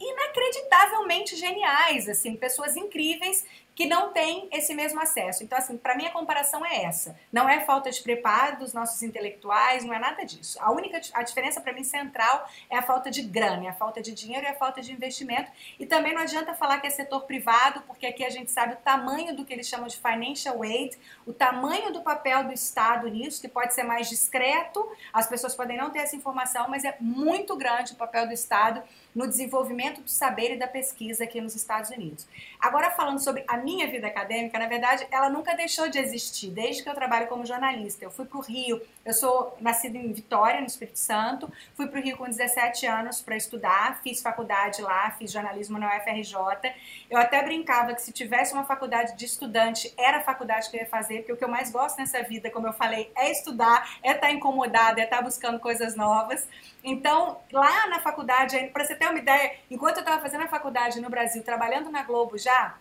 inacreditavelmente geniais, assim, pessoas incríveis que não têm esse mesmo acesso. Então, assim, para mim a comparação é essa. Não é falta de preparo dos nossos intelectuais, não é nada disso. A única a diferença para mim central é a falta de grana, é a falta de dinheiro e a falta de investimento. E também não adianta falar que é setor privado, porque aqui a gente sabe o tamanho do que eles chamam de financial aid, o tamanho do papel do Estado nisso, que pode ser mais discreto, as pessoas podem não ter essa informação, mas é muito grande o papel do Estado no desenvolvimento do saber e da pesquisa aqui nos Estados Unidos. Agora falando sobre a minha vida acadêmica, na verdade, ela nunca deixou de existir, desde que eu trabalho como jornalista. Eu fui para o Rio, eu sou nascida em Vitória, no Espírito Santo, fui para o Rio com 17 anos para estudar, fiz faculdade lá, fiz jornalismo na UFRJ. Eu até brincava que se tivesse uma faculdade de estudante, era a faculdade que eu ia fazer, porque o que eu mais gosto nessa vida, como eu falei, é estudar, é estar tá incomodada, é estar tá buscando coisas novas. Então, lá na faculdade, para você ter uma ideia, enquanto eu estava fazendo a faculdade no Brasil, trabalhando na Globo já,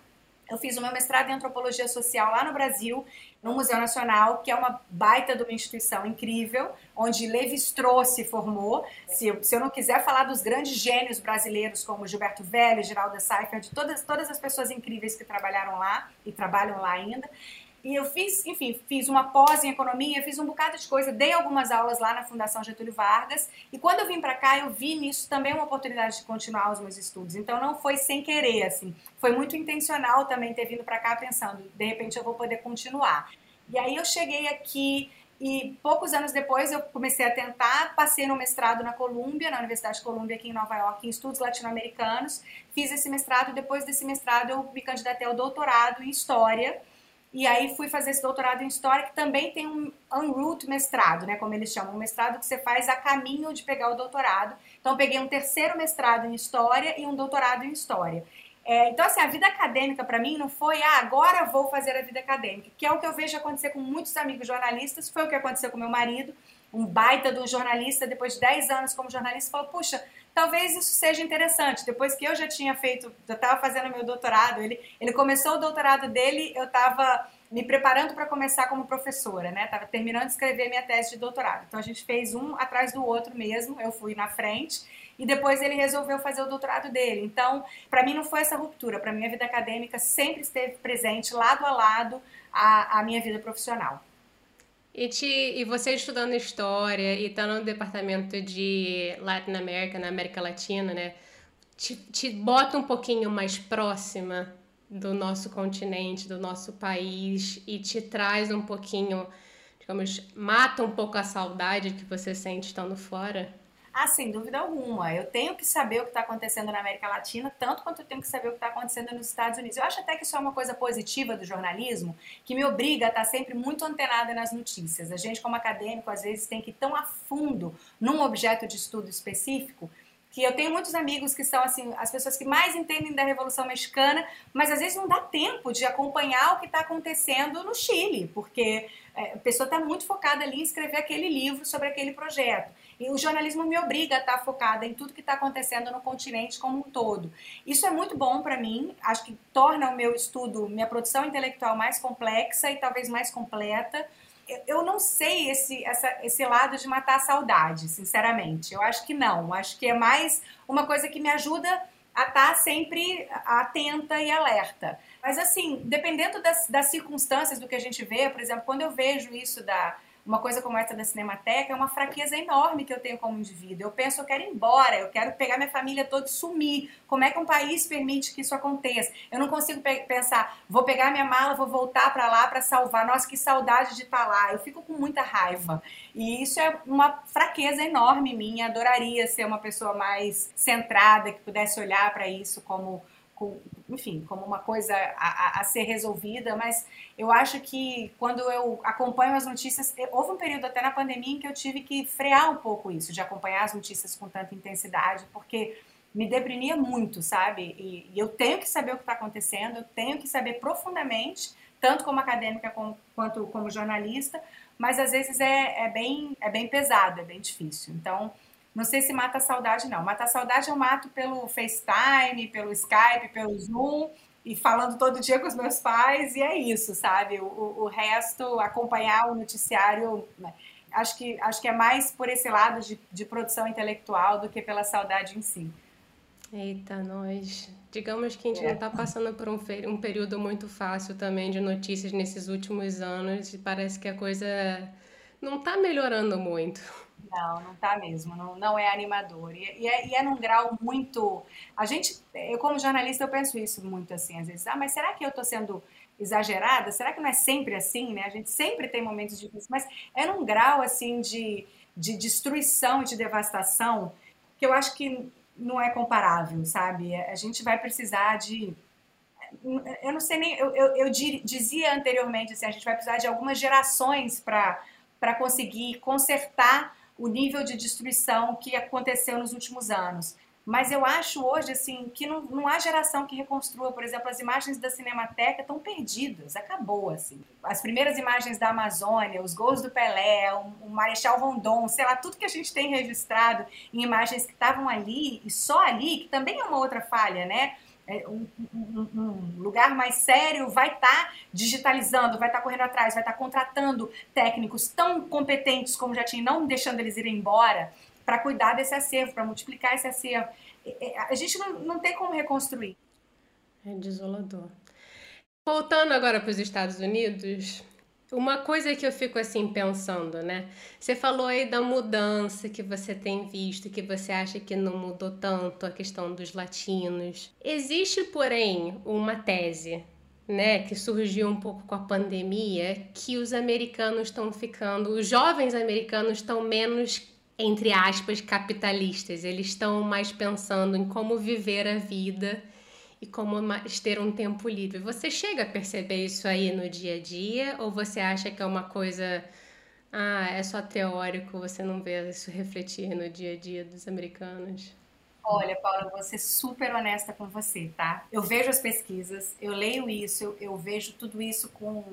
eu fiz o meu mestrado em antropologia social lá no Brasil, no Museu Nacional, que é uma baita de uma instituição incrível, onde Levi Strauss se formou. Se eu, se eu não quiser falar dos grandes gênios brasileiros como Gilberto Velho, Geralda Seifert, todas, todas as pessoas incríveis que trabalharam lá e trabalham lá ainda. E eu fiz, enfim, fiz uma pós em economia, fiz um bocado de coisa, dei algumas aulas lá na Fundação Getúlio Vargas. E quando eu vim para cá, eu vi nisso também uma oportunidade de continuar os meus estudos. Então não foi sem querer, assim. Foi muito intencional também ter vindo para cá pensando, de repente eu vou poder continuar. E aí eu cheguei aqui e poucos anos depois eu comecei a tentar, passei no mestrado na Colômbia, na Universidade de Colômbia aqui em Nova York, em estudos latino-americanos. Fiz esse mestrado, depois desse mestrado eu me candidatei ao doutorado em História e aí fui fazer esse doutorado em História, que também tem um en route mestrado, né, como eles chamam, um mestrado que você faz a caminho de pegar o doutorado. Então peguei um terceiro mestrado em História e um doutorado em História. É, então, assim, a vida acadêmica para mim não foi, ah, agora vou fazer a vida acadêmica, que é o que eu vejo acontecer com muitos amigos jornalistas, foi o que aconteceu com meu marido, um baita um jornalista, depois de 10 anos como jornalista, falou, puxa, talvez isso seja interessante. Depois que eu já tinha feito, já estava fazendo meu doutorado, ele, ele começou o doutorado dele, eu estava me preparando para começar como professora, né? Estava terminando de escrever minha tese de doutorado. Então a gente fez um atrás do outro mesmo, eu fui na frente e depois ele resolveu fazer o doutorado dele. Então, para mim não foi essa ruptura, para mim a vida acadêmica sempre esteve presente lado a lado a, a minha vida profissional. E, te, e você estudando história e tá no departamento de Latin America, na América Latina, né? Te, te bota um pouquinho mais próxima do nosso continente, do nosso país e te traz um pouquinho, digamos, mata um pouco a saudade que você sente estando fora? Ah, sem dúvida alguma. Eu tenho que saber o que está acontecendo na América Latina, tanto quanto eu tenho que saber o que está acontecendo nos Estados Unidos. Eu acho até que isso é uma coisa positiva do jornalismo, que me obriga a estar sempre muito antenada nas notícias. A gente, como acadêmico, às vezes tem que ir tão a fundo num objeto de estudo específico que eu tenho muitos amigos que são assim as pessoas que mais entendem da Revolução Mexicana, mas às vezes não dá tempo de acompanhar o que está acontecendo no Chile, porque é, a pessoa está muito focada ali em escrever aquele livro sobre aquele projeto. E o jornalismo me obriga a estar focada em tudo que está acontecendo no continente como um todo. Isso é muito bom para mim, acho que torna o meu estudo, minha produção intelectual mais complexa e talvez mais completa. Eu não sei esse, essa, esse lado de matar a saudade, sinceramente. Eu acho que não. Acho que é mais uma coisa que me ajuda a estar sempre atenta e alerta. Mas, assim, dependendo das, das circunstâncias do que a gente vê, por exemplo, quando eu vejo isso da, uma coisa como essa da Cinemateca é uma fraqueza enorme que eu tenho como indivíduo. Eu penso, eu quero ir embora, eu quero pegar minha família toda e sumir. Como é que um país permite que isso aconteça? Eu não consigo pensar, vou pegar minha mala, vou voltar para lá para salvar. Nossa, que saudade de estar tá lá. Eu fico com muita raiva. E isso é uma fraqueza enorme minha. Adoraria ser uma pessoa mais centrada, que pudesse olhar para isso como com, enfim, como uma coisa a, a, ser resolvida, mas eu acho que quando eu acompanho as notícias, houve um período até na pandemia em que eu tive que frear um pouco isso, de acompanhar as notícias com tanta intensidade, porque me deprimia muito, sabe? E, e eu tenho que saber o que está acontecendo, eu tenho que saber profundamente, tanto como acadêmica como, quanto como jornalista, mas às vezes é, é, bem, é bem pesado, é bem difícil. Então, não sei se mata a saudade, não. Mata a saudade eu mato pelo FaceTime, pelo Skype, pelo Zoom e falando todo dia com os meus pais, e é isso, sabe? O, o resto, acompanhar o noticiário, né? acho que, acho que é mais por esse lado de, de produção intelectual do que pela saudade em si. Eita, nós. Digamos que a gente é. não está passando por um, um período muito fácil também de notícias nesses últimos anos, e parece que a coisa não está melhorando muito. Não, não tá mesmo, não, não é animador. E, e, é, e é num grau muito. A gente, eu como jornalista, eu penso isso muito assim, às vezes, ah, mas será que eu tô sendo exagerada? Será que não é sempre assim, né? A gente sempre tem momentos difíceis, mas é num grau assim de, de destruição e de devastação que eu acho que não é comparável, sabe? A gente vai precisar de eu não sei nem, eu, eu, eu dizia anteriormente assim, a gente vai precisar de algumas gerações para conseguir consertar o nível de destruição que aconteceu nos últimos anos. Mas eu acho hoje assim que não, não há geração que reconstrua, por exemplo, as imagens da Cinemateca estão perdidas, acabou assim. As primeiras imagens da Amazônia, os gols do Pelé, o, o Marechal Rondon, sei lá, tudo que a gente tem registrado em imagens que estavam ali e só ali, que também é uma outra falha, né? É, um, um, um, lugar mais sério vai estar tá digitalizando, vai estar tá correndo atrás, vai estar tá contratando técnicos tão competentes como já tinha, não deixando eles irem embora, para cuidar desse acervo, para multiplicar esse acervo. A gente não, não tem como reconstruir. É desolador. Voltando agora para os Estados Unidos, uma coisa que eu fico assim pensando, né? Você falou aí da mudança que você tem visto, que você acha que não mudou tanto a questão dos latinos. Existe, porém, uma tese, né, que surgiu um pouco com a pandemia, que os americanos estão ficando, os jovens americanos estão menos entre aspas capitalistas, eles estão mais pensando em como viver a vida e como ter um tempo livre. Você chega a perceber isso aí no dia a dia ou você acha que é uma coisa ah, é só teórico, você não vê isso refletir no dia a dia dos americanos? Olha, Paula, vou ser super honesta com você, tá? Eu vejo as pesquisas, eu leio isso, eu, eu vejo tudo isso com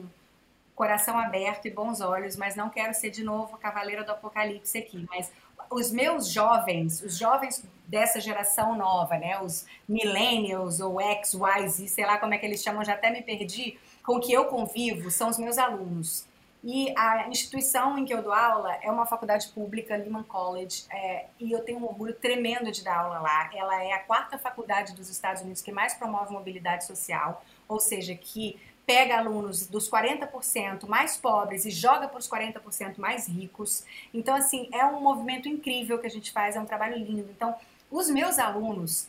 coração aberto e bons olhos, mas não quero ser de novo a cavaleira do apocalipse aqui. Mas os meus jovens, os jovens dessa geração nova, né, os millennials ou X, Y, Z, sei lá como é que eles chamam, já até me perdi, com que eu convivo, são os meus alunos. E a instituição em que eu dou aula é uma faculdade pública, Lehman College, é, e eu tenho um orgulho tremendo de dar aula lá. Ela é a quarta faculdade dos Estados Unidos que mais promove mobilidade social, ou seja, que pega alunos dos 40% mais pobres e joga para os 40% mais ricos. Então, assim, é um movimento incrível que a gente faz, é um trabalho lindo. Então, os meus alunos,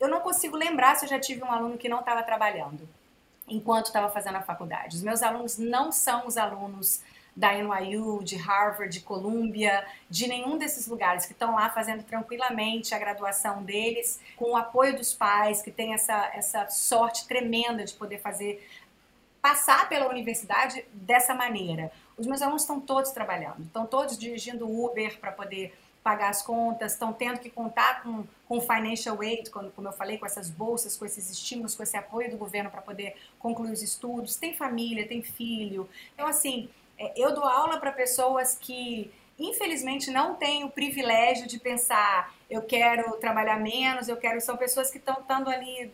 eu não consigo lembrar se eu já tive um aluno que não estava trabalhando enquanto estava fazendo a faculdade. Os meus alunos não são os alunos da NYU, de Harvard, de Columbia, de nenhum desses lugares que estão lá fazendo tranquilamente a graduação deles, com o apoio dos pais, que tem essa, essa sorte tremenda de poder fazer passar pela universidade dessa maneira. Os meus alunos estão todos trabalhando, estão todos dirigindo Uber para poder pagar as contas, estão tendo que contar com, com financial aid, como, como eu falei, com essas bolsas, com esses estímulos, com esse apoio do governo para poder concluir os estudos. Tem família, tem filho. Então, assim, é, eu dou aula para pessoas que infelizmente não têm o privilégio de pensar eu quero trabalhar menos, eu quero são pessoas que estão estando ali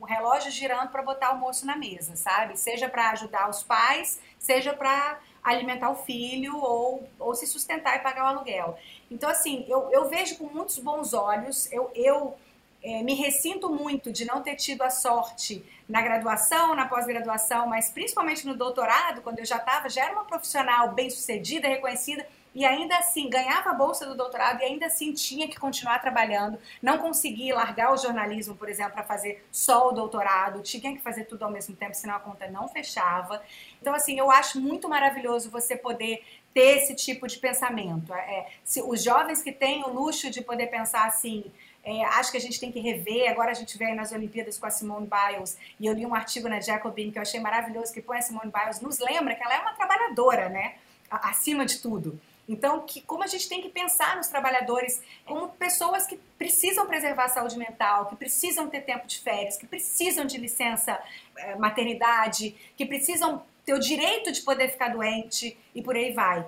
o relógio girando para botar o almoço na mesa, sabe? Seja para ajudar os pais, seja para alimentar o filho ou, ou se sustentar e pagar o aluguel. Então, assim, eu, eu vejo com muitos bons olhos, eu, eu é, me ressinto muito de não ter tido a sorte na graduação, na pós-graduação, mas principalmente no doutorado, quando eu já estava, já era uma profissional bem sucedida, reconhecida, e ainda assim ganhava a bolsa do doutorado e ainda assim tinha que continuar trabalhando, não conseguia largar o jornalismo, por exemplo, para fazer só o doutorado, tinha que fazer tudo ao mesmo tempo, senão a conta não fechava. Então, assim, eu acho muito maravilhoso você poder ter esse tipo de pensamento. É, se os jovens que têm o luxo de poder pensar assim, é, acho que a gente tem que rever. Agora a gente vê aí nas Olimpíadas com a Simone Biles, e eu li um artigo na Jacobin que eu achei maravilhoso, que põe a Simone Biles, nos lembra que ela é uma trabalhadora, né? Acima de tudo. Então, que, como a gente tem que pensar nos trabalhadores como pessoas que precisam preservar a saúde mental, que precisam ter tempo de férias, que precisam de licença é, maternidade, que precisam ter o direito de poder ficar doente e por aí vai.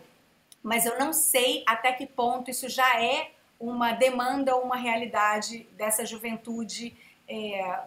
Mas eu não sei até que ponto isso já é uma demanda ou uma realidade dessa juventude, é,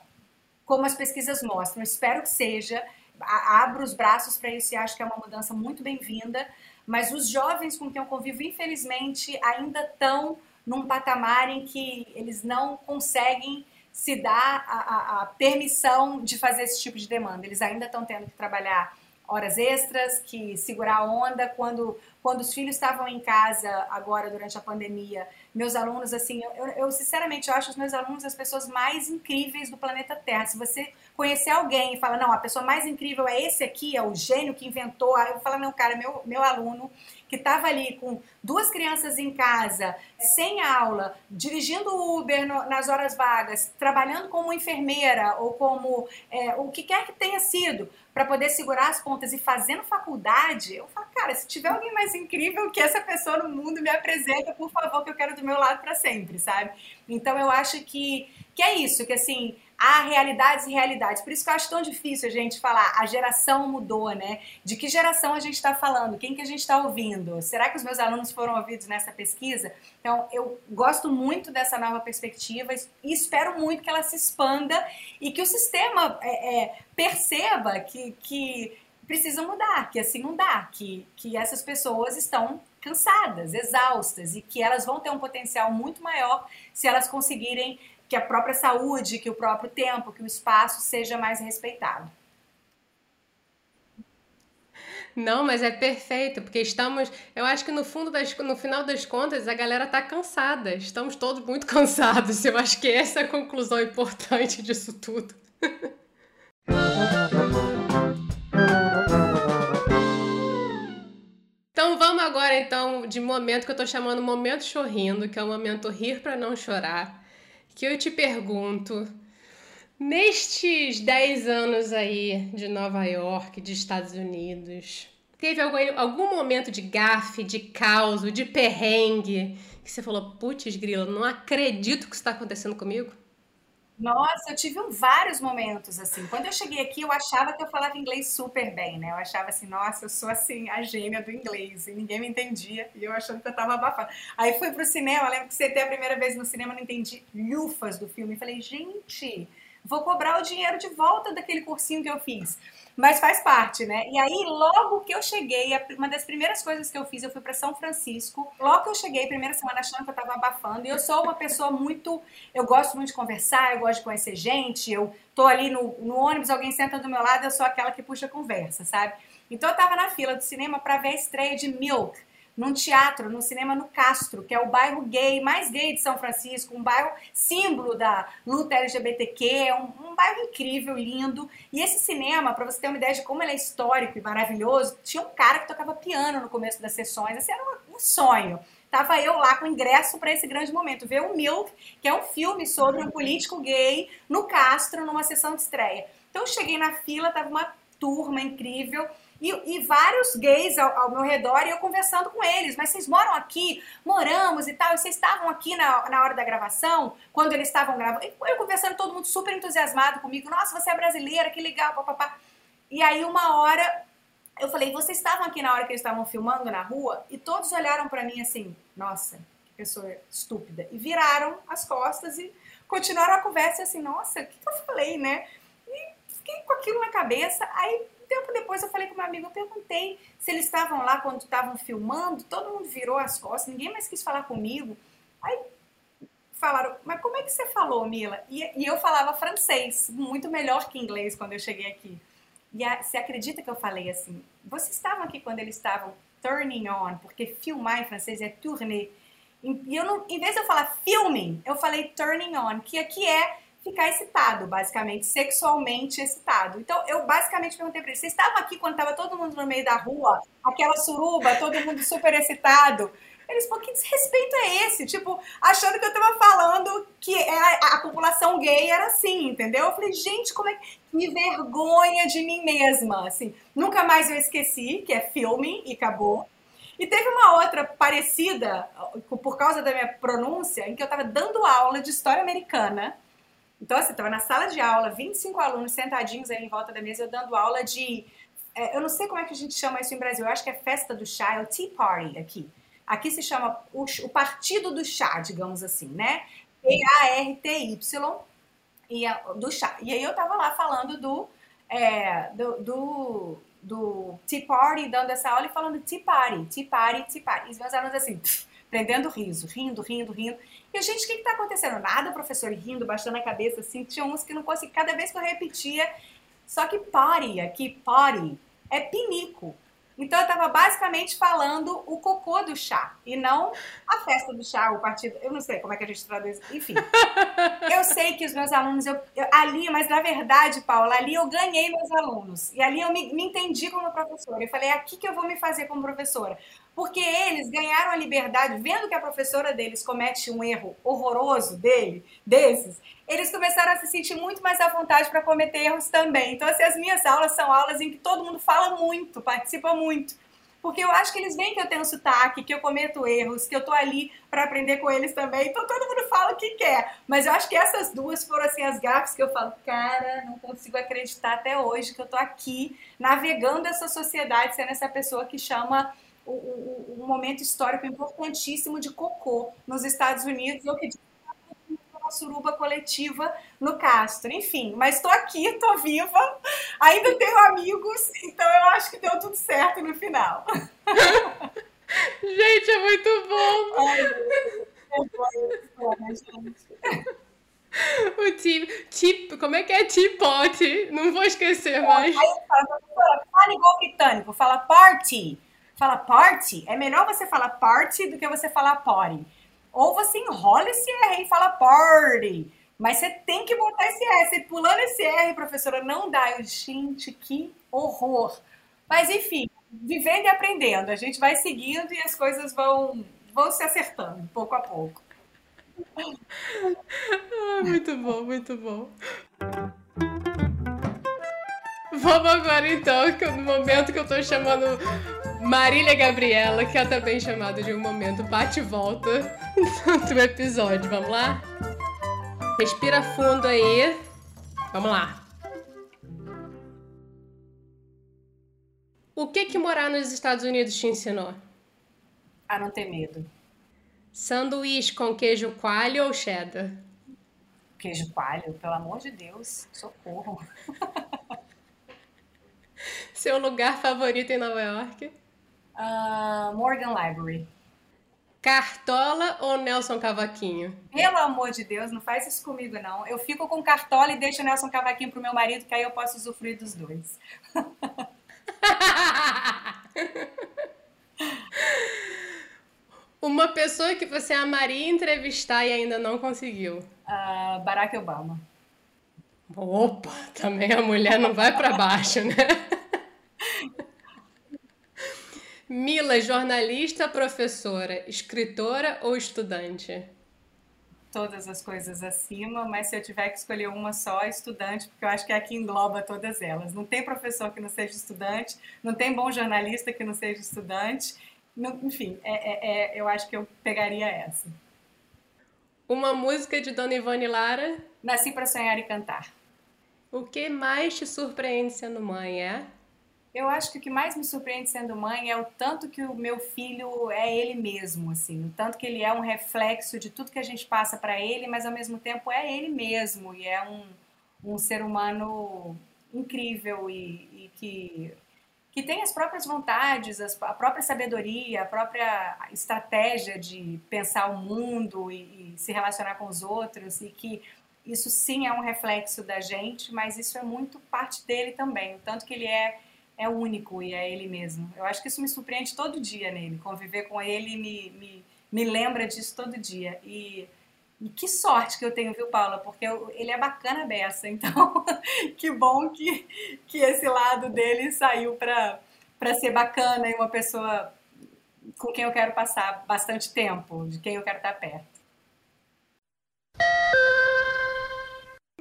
como as pesquisas mostram. espero que seja. Abro os braços para isso e acho que é uma mudança muito bem-vinda. Mas os jovens com quem eu convivo, infelizmente, ainda estão num patamar em que eles não conseguem se dar a, a, a permissão de fazer esse tipo de demanda. Eles ainda estão tendo que trabalhar horas extras, que segurar a onda. Quando, quando os filhos estavam em casa agora durante a pandemia, meus alunos, assim, eu, eu sinceramente eu acho os meus alunos as pessoas mais incríveis do planeta Terra. Se você conhecer alguém e falar, não, a pessoa mais incrível é esse aqui, é o gênio que inventou, aí eu falo, não, cara, meu, meu aluno que estava ali com duas crianças em casa, sem aula, dirigindo Uber no, nas horas vagas, trabalhando como enfermeira ou como é, o que quer que tenha sido, para poder segurar as pontas e fazendo faculdade, eu falo, cara, se tiver alguém mais incrível que essa pessoa no mundo, me apresenta, por favor, que eu quero do meu lado para sempre, sabe? Então eu acho que, que é isso, que assim, há realidades e realidades. Por isso que eu acho tão difícil a gente falar, a geração mudou, né? De que geração a gente está falando? Quem que a gente está ouvindo? Será que os meus alunos foram ouvidos nessa pesquisa? Então, eu gosto muito dessa nova perspectiva e espero muito que ela se expanda e que o sistema é, é, perceba que, que precisa mudar, que assim não dá, que, que essas pessoas estão cansadas, exaustas e que elas vão ter um potencial muito maior se elas conseguirem que a própria saúde, que o próprio tempo, que o espaço seja mais respeitado. Não, mas é perfeito, porque estamos. Eu acho que no fundo das, no final das contas a galera tá cansada. Estamos todos muito cansados. Eu acho que essa é a conclusão importante disso tudo. Então vamos agora então de momento que eu tô chamando momento chorrindo, que é o momento rir para não chorar que eu te pergunto, nestes 10 anos aí de Nova York, de Estados Unidos, teve algum, algum momento de gafe, de caos, de perrengue, que você falou, putz, grilo, não acredito que isso está acontecendo comigo? Nossa, eu tive vários momentos assim. Quando eu cheguei aqui, eu achava que eu falava inglês super bem, né? Eu achava assim, nossa, eu sou assim, a gêmea do inglês. E ninguém me entendia. E eu achando que eu tava abafando. Aí fui pro cinema, lembro que você teve a primeira vez no cinema, não entendi lufas do filme. Falei, gente, vou cobrar o dinheiro de volta daquele cursinho que eu fiz. Mas faz parte, né? E aí, logo que eu cheguei, uma das primeiras coisas que eu fiz, eu fui para São Francisco. Logo que eu cheguei, primeira semana achando que eu tava abafando. E eu sou uma pessoa muito. Eu gosto muito de conversar, eu gosto de conhecer gente. Eu tô ali no, no ônibus, alguém senta do meu lado, eu sou aquela que puxa conversa, sabe? Então eu tava na fila do cinema para ver a estreia de Milk num teatro, no cinema no Castro, que é o bairro gay, mais gay de São Francisco, um bairro símbolo da luta LGBTQ, é um, um bairro incrível, lindo. E esse cinema, para você ter uma ideia de como ele é histórico e maravilhoso, tinha um cara que tocava piano no começo das sessões, assim, era um, um sonho. Tava eu lá com ingresso para esse grande momento, ver o Milk, que é um filme sobre um político gay no Castro, numa sessão de estreia. Então eu cheguei na fila, tava uma turma incrível, e, e, vários gays ao, ao, meu redor e eu conversando com eles. Mas vocês moram aqui? Moramos e tal. E vocês estavam aqui na, na hora da gravação? Quando eles estavam gravando? Eu conversando, todo mundo super entusiasmado comigo. Nossa, você é brasileira, que legal, papapá. E aí, uma hora, eu falei: vocês estavam aqui na hora que eles estavam filmando na rua? E todos olharam para mim assim: nossa, que pessoa estúpida. E viraram as costas e continuaram a conversa assim: nossa, o que, que eu falei, né? E fiquei com aquilo na cabeça. Aí tempo depois eu falei com meu amigo, eu perguntei se eles estavam lá quando estavam filmando, todo mundo virou as costas, ninguém mais quis falar comigo. Aí falaram, mas como é que você falou, Mila? E, e eu falava francês, muito melhor que inglês quando eu cheguei aqui. E a, você acredita que eu falei assim? Vocês estavam aqui quando eles estavam turning on, porque filmar em francês é tourner. E eu não, em vez de eu falar filming, eu falei turning on, que aqui é ficar excitado, basicamente, sexualmente excitado. Então, eu basicamente perguntei para eles: vocês estavam aqui quando estava todo mundo no meio da rua, aquela suruba, todo mundo super excitado? Eles, pô, que desrespeito é esse? Tipo, achando que eu tava falando que a, a população gay era assim, entendeu? Eu falei, gente, como é que. Me vergonha de mim mesma, assim. Nunca mais eu esqueci, que é filme e acabou. E teve uma outra parecida, por causa da minha pronúncia, em que eu tava dando aula de história americana então, assim, estava na sala de aula, 25 alunos sentadinhos aí em volta da mesa, eu dando aula de. É, eu não sei como é que a gente chama isso em Brasil, eu acho que é festa do chá, é o Tea Party aqui. Aqui se chama o, o Partido do Chá, digamos assim, né? P-A-R-T-Y e do chá. E aí eu tava lá falando do, é, do, do, do Tea Party, dando essa aula e falando Tea Party, Tea Party, Tea Party. E os meus alunos assim, prendendo riso, rindo, rindo, rindo. E a gente, o que está acontecendo? Nada, professor rindo, baixando a cabeça, assim. Tinha uns que não conseguiam, cada vez que eu repetia. Só que party, aqui, party, é pinico. Então eu estava basicamente falando o cocô do chá e não a festa do chá, o partido. Eu não sei como é que a gente traduz. Enfim. eu sei que os meus alunos, eu, eu, ali, mas na verdade, Paula, ali eu ganhei meus alunos. E ali eu me, me entendi como professora. Eu falei, é aqui que eu vou me fazer como professora porque eles ganharam a liberdade, vendo que a professora deles comete um erro horroroso dele, desses, eles começaram a se sentir muito mais à vontade para cometer erros também. Então, assim, as minhas aulas são aulas em que todo mundo fala muito, participa muito. Porque eu acho que eles veem que eu tenho sotaque, que eu cometo erros, que eu tô ali para aprender com eles também. Então todo mundo fala o que quer. Mas eu acho que essas duas foram assim as gafes que eu falo, cara, não consigo acreditar até hoje que eu tô aqui navegando essa sociedade, sendo essa pessoa que chama um, um momento histórico importantíssimo de cocô nos Estados Unidos, eu pedi uma suruba coletiva no Castro. Enfim, mas estou aqui, estou viva, ainda tenho amigos, então eu acho que deu tudo certo no final. Gente, é muito bom! Ai, o tip, como é que é teapot? Não vou esquecer mais. Aí fala, fala igual britânico, fala party fala party, é melhor você falar party do que você falar party. Ou você enrola esse R e fala party. Mas você tem que botar esse R. Você pulando esse R, professora, não dá. Eu, gente, que horror. Mas enfim, vivendo e aprendendo. A gente vai seguindo e as coisas vão, vão se acertando, pouco a pouco. Ah, muito bom, muito bom. Vamos agora então, no momento que eu tô chamando Marília Gabriela, que é também chamada de um momento bate-volta do episódio. Vamos lá? Respira fundo aí. Vamos lá. O que que morar nos Estados Unidos te ensinou? A não ter medo. Sanduíche com queijo coalho ou cheddar? Queijo coalho, pelo amor de Deus, socorro. Seu lugar favorito em Nova York? Uh, Morgan Library. Cartola ou Nelson Cavaquinho? Pelo amor de Deus, não faz isso comigo, não. Eu fico com Cartola e deixo o Nelson Cavaquinho pro meu marido, que aí eu posso usufruir dos dois. Uma pessoa que você amaria entrevistar e ainda não conseguiu? Uh, Barack Obama. Opa, também a mulher não vai para baixo, né? Mila, jornalista, professora, escritora ou estudante? Todas as coisas acima, mas se eu tiver que escolher uma só, estudante, porque eu acho que é aqui engloba todas elas. Não tem professor que não seja estudante, não tem bom jornalista que não seja estudante. Não, enfim, é, é, é, eu acho que eu pegaria essa. Uma música de Dona Ivone Lara? Nasci para sonhar e cantar. O que mais te surpreende sendo mãe, é? Eu acho que o que mais me surpreende sendo mãe é o tanto que o meu filho é ele mesmo, assim, o tanto que ele é um reflexo de tudo que a gente passa para ele, mas ao mesmo tempo é ele mesmo. E é um, um ser humano incrível e, e que que tem as próprias vontades, a própria sabedoria, a própria estratégia de pensar o mundo e, e se relacionar com os outros. E que isso sim é um reflexo da gente, mas isso é muito parte dele também, o tanto que ele é é único e é ele mesmo. Eu acho que isso me surpreende todo dia nele. Conviver com ele me, me, me lembra disso todo dia. E, e que sorte que eu tenho, viu, Paula? Porque eu, ele é bacana beça. Então, que bom que, que esse lado dele saiu para ser bacana e uma pessoa com quem eu quero passar bastante tempo, de quem eu quero estar perto.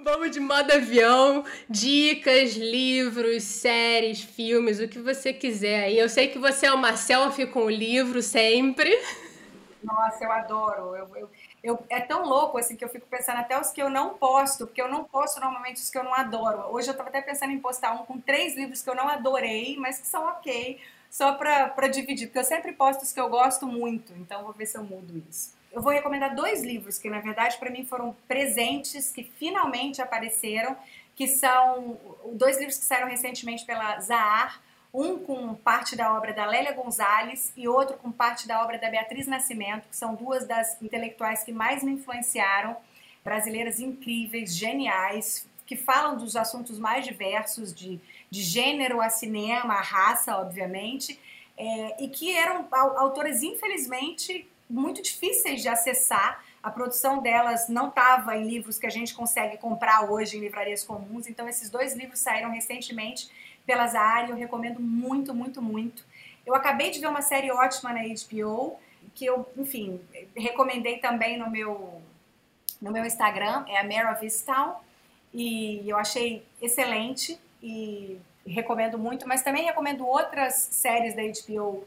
Vamos de modo avião, dicas, livros, séries, filmes, o que você quiser aí. Eu sei que você é uma selfie com o livro sempre. Nossa, eu adoro. Eu, eu, eu, é tão louco assim que eu fico pensando até os que eu não posto, porque eu não posto normalmente os que eu não adoro. Hoje eu estava até pensando em postar um com três livros que eu não adorei, mas que são ok, só para dividir, porque eu sempre posto os que eu gosto muito, então vou ver se eu mudo isso eu vou recomendar dois livros que, na verdade, para mim foram presentes que finalmente apareceram, que são dois livros que saíram recentemente pela Zahar, um com parte da obra da Lélia Gonzalez e outro com parte da obra da Beatriz Nascimento, que são duas das intelectuais que mais me influenciaram, brasileiras incríveis, geniais, que falam dos assuntos mais diversos, de, de gênero a cinema, a raça, obviamente, é, e que eram autoras, infelizmente, muito difíceis de acessar. A produção delas não estava em livros que a gente consegue comprar hoje em livrarias comuns. Então, esses dois livros saíram recentemente pela Zara e eu recomendo muito, muito, muito. Eu acabei de ver uma série ótima na HBO, que eu, enfim, recomendei também no meu, no meu Instagram, é a of Easttown, e eu achei excelente e recomendo muito, mas também recomendo outras séries da HBO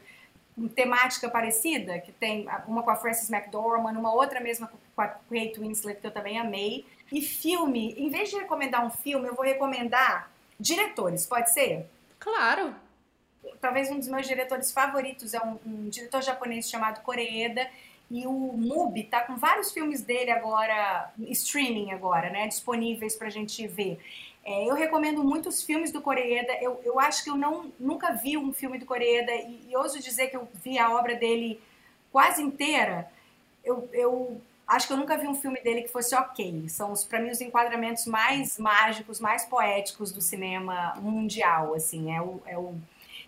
temática parecida, que tem uma com a Frances McDormand, uma outra mesma com a Kate Winslet, que eu também amei. E filme, em vez de recomendar um filme, eu vou recomendar diretores, pode ser? Claro. Talvez um dos meus diretores favoritos é um, um diretor japonês chamado Koreeda, e o MUBI tá com vários filmes dele agora, streaming agora, né, disponíveis pra gente ver. É, eu recomendo muito os filmes do Koreeda. Eu, eu acho que eu não, nunca vi um filme do Koreeda e, e ouso dizer que eu vi a obra dele quase inteira. Eu, eu acho que eu nunca vi um filme dele que fosse ok. São, para mim, os enquadramentos mais mágicos, mais poéticos do cinema mundial. Assim, é o, é o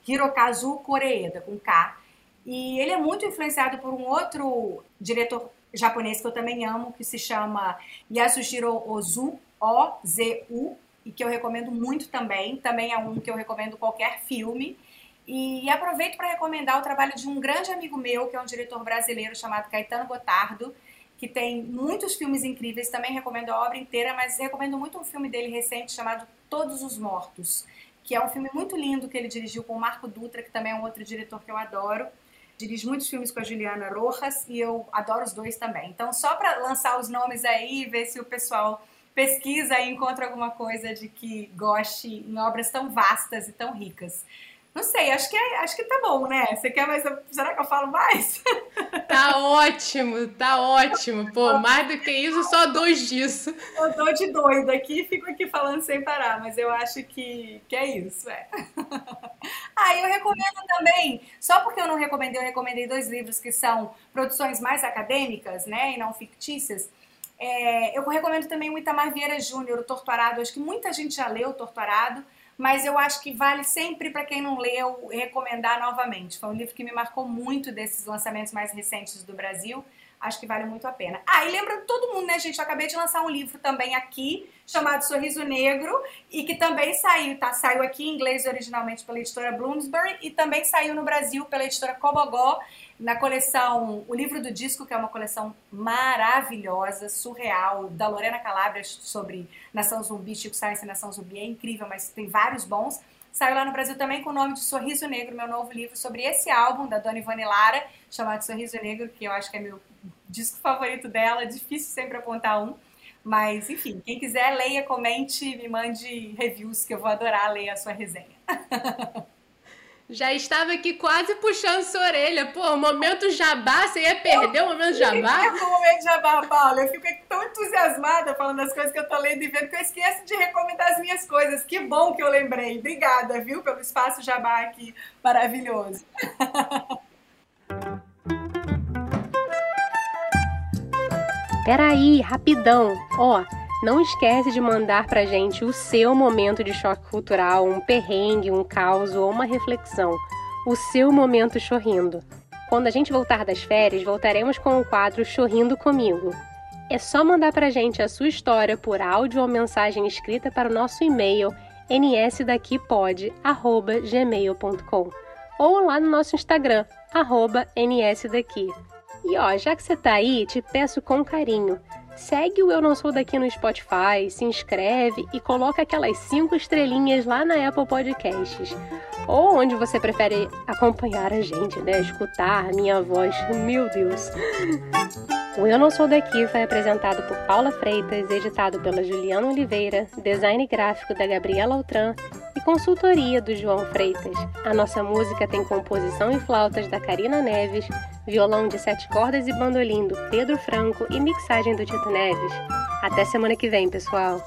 Hirokazu Koreeda, com K. E ele é muito influenciado por um outro diretor japonês que eu também amo, que se chama Yasuhiro Ozu, O-Z-U, e que eu recomendo muito também. Também é um que eu recomendo qualquer filme. E aproveito para recomendar o trabalho de um grande amigo meu, que é um diretor brasileiro chamado Caetano Gotardo, que tem muitos filmes incríveis. Também recomendo a obra inteira, mas recomendo muito um filme dele recente chamado Todos os Mortos, que é um filme muito lindo que ele dirigiu com o Marco Dutra, que também é um outro diretor que eu adoro. Dirige muitos filmes com a Juliana Rojas e eu adoro os dois também. Então, só para lançar os nomes aí e ver se o pessoal pesquisa e encontra alguma coisa de que goste em obras tão vastas e tão ricas. Não sei, acho que, é, acho que tá bom, né? Você quer mais. Será que eu falo mais? Tá ótimo, tá ótimo. Pô, mais do que isso, só dois disso. Eu tô de doida aqui fico aqui falando sem parar, mas eu acho que, que é isso, é. Ah, eu recomendo também, só porque eu não recomendei, eu recomendei dois livros que são produções mais acadêmicas, né, e não fictícias. É, eu recomendo também o Itamar Vieira Júnior, o Torturado. Acho que muita gente já leu o Torturado mas eu acho que vale sempre para quem não leu recomendar novamente. Foi um livro que me marcou muito desses lançamentos mais recentes do Brasil. Acho que vale muito a pena. Ah, e lembrando todo mundo, né, gente? Eu acabei de lançar um livro também aqui, chamado Sorriso Negro, e que também saiu, tá? Saiu aqui em inglês originalmente pela editora Bloomsbury e também saiu no Brasil pela editora Cobogó na coleção O Livro do Disco, que é uma coleção maravilhosa, surreal, da Lorena Calabria sobre Nação Zumbi, Chico Science e Nação Zumbi, é incrível, mas tem vários bons. Saiu lá no Brasil também com o nome de Sorriso Negro, meu novo livro sobre esse álbum da Dona Ivone Lara, chamado Sorriso Negro, que eu acho que é meu disco favorito dela, difícil sempre apontar um. Mas, enfim, quem quiser, leia, comente, me mande reviews, que eu vou adorar ler a sua resenha. Já estava aqui quase puxando sua orelha. Pô, o momento jabá, você ia perder eu, o momento jabá? Eu o momento jabá, Paula. Eu fico tão entusiasmada falando as coisas que eu tô lendo e vendo que eu esqueço de recomendar as minhas coisas. Que bom que eu lembrei. Obrigada, viu, pelo espaço jabá aqui maravilhoso. Peraí, rapidão. Ó, não esquece de mandar pra gente o seu momento de choque cultural, um perrengue, um caos ou uma reflexão. O seu momento chorrindo. Quando a gente voltar das férias, voltaremos com o quadro Chorrindo Comigo. É só mandar pra gente a sua história por áudio ou mensagem escrita para o nosso e-mail nsdaqui.pod@gmail.com ou lá no nosso Instagram @nsdaqui. E ó, já que você tá aí, te peço com carinho, segue o Eu Não Sou Daqui no Spotify, se inscreve e coloca aquelas cinco estrelinhas lá na Apple Podcasts. Ou onde você prefere acompanhar a gente, né? Escutar a minha voz. Meu Deus! O Eu Não Sou Daqui foi apresentado por Paula Freitas, editado pela Juliana Oliveira, design gráfico da Gabriela Altran e consultoria do João Freitas. A nossa música tem composição e flautas da Karina Neves, violão de sete cordas e bandolim do Pedro Franco e mixagem do Tito Neves. Até semana que vem, pessoal!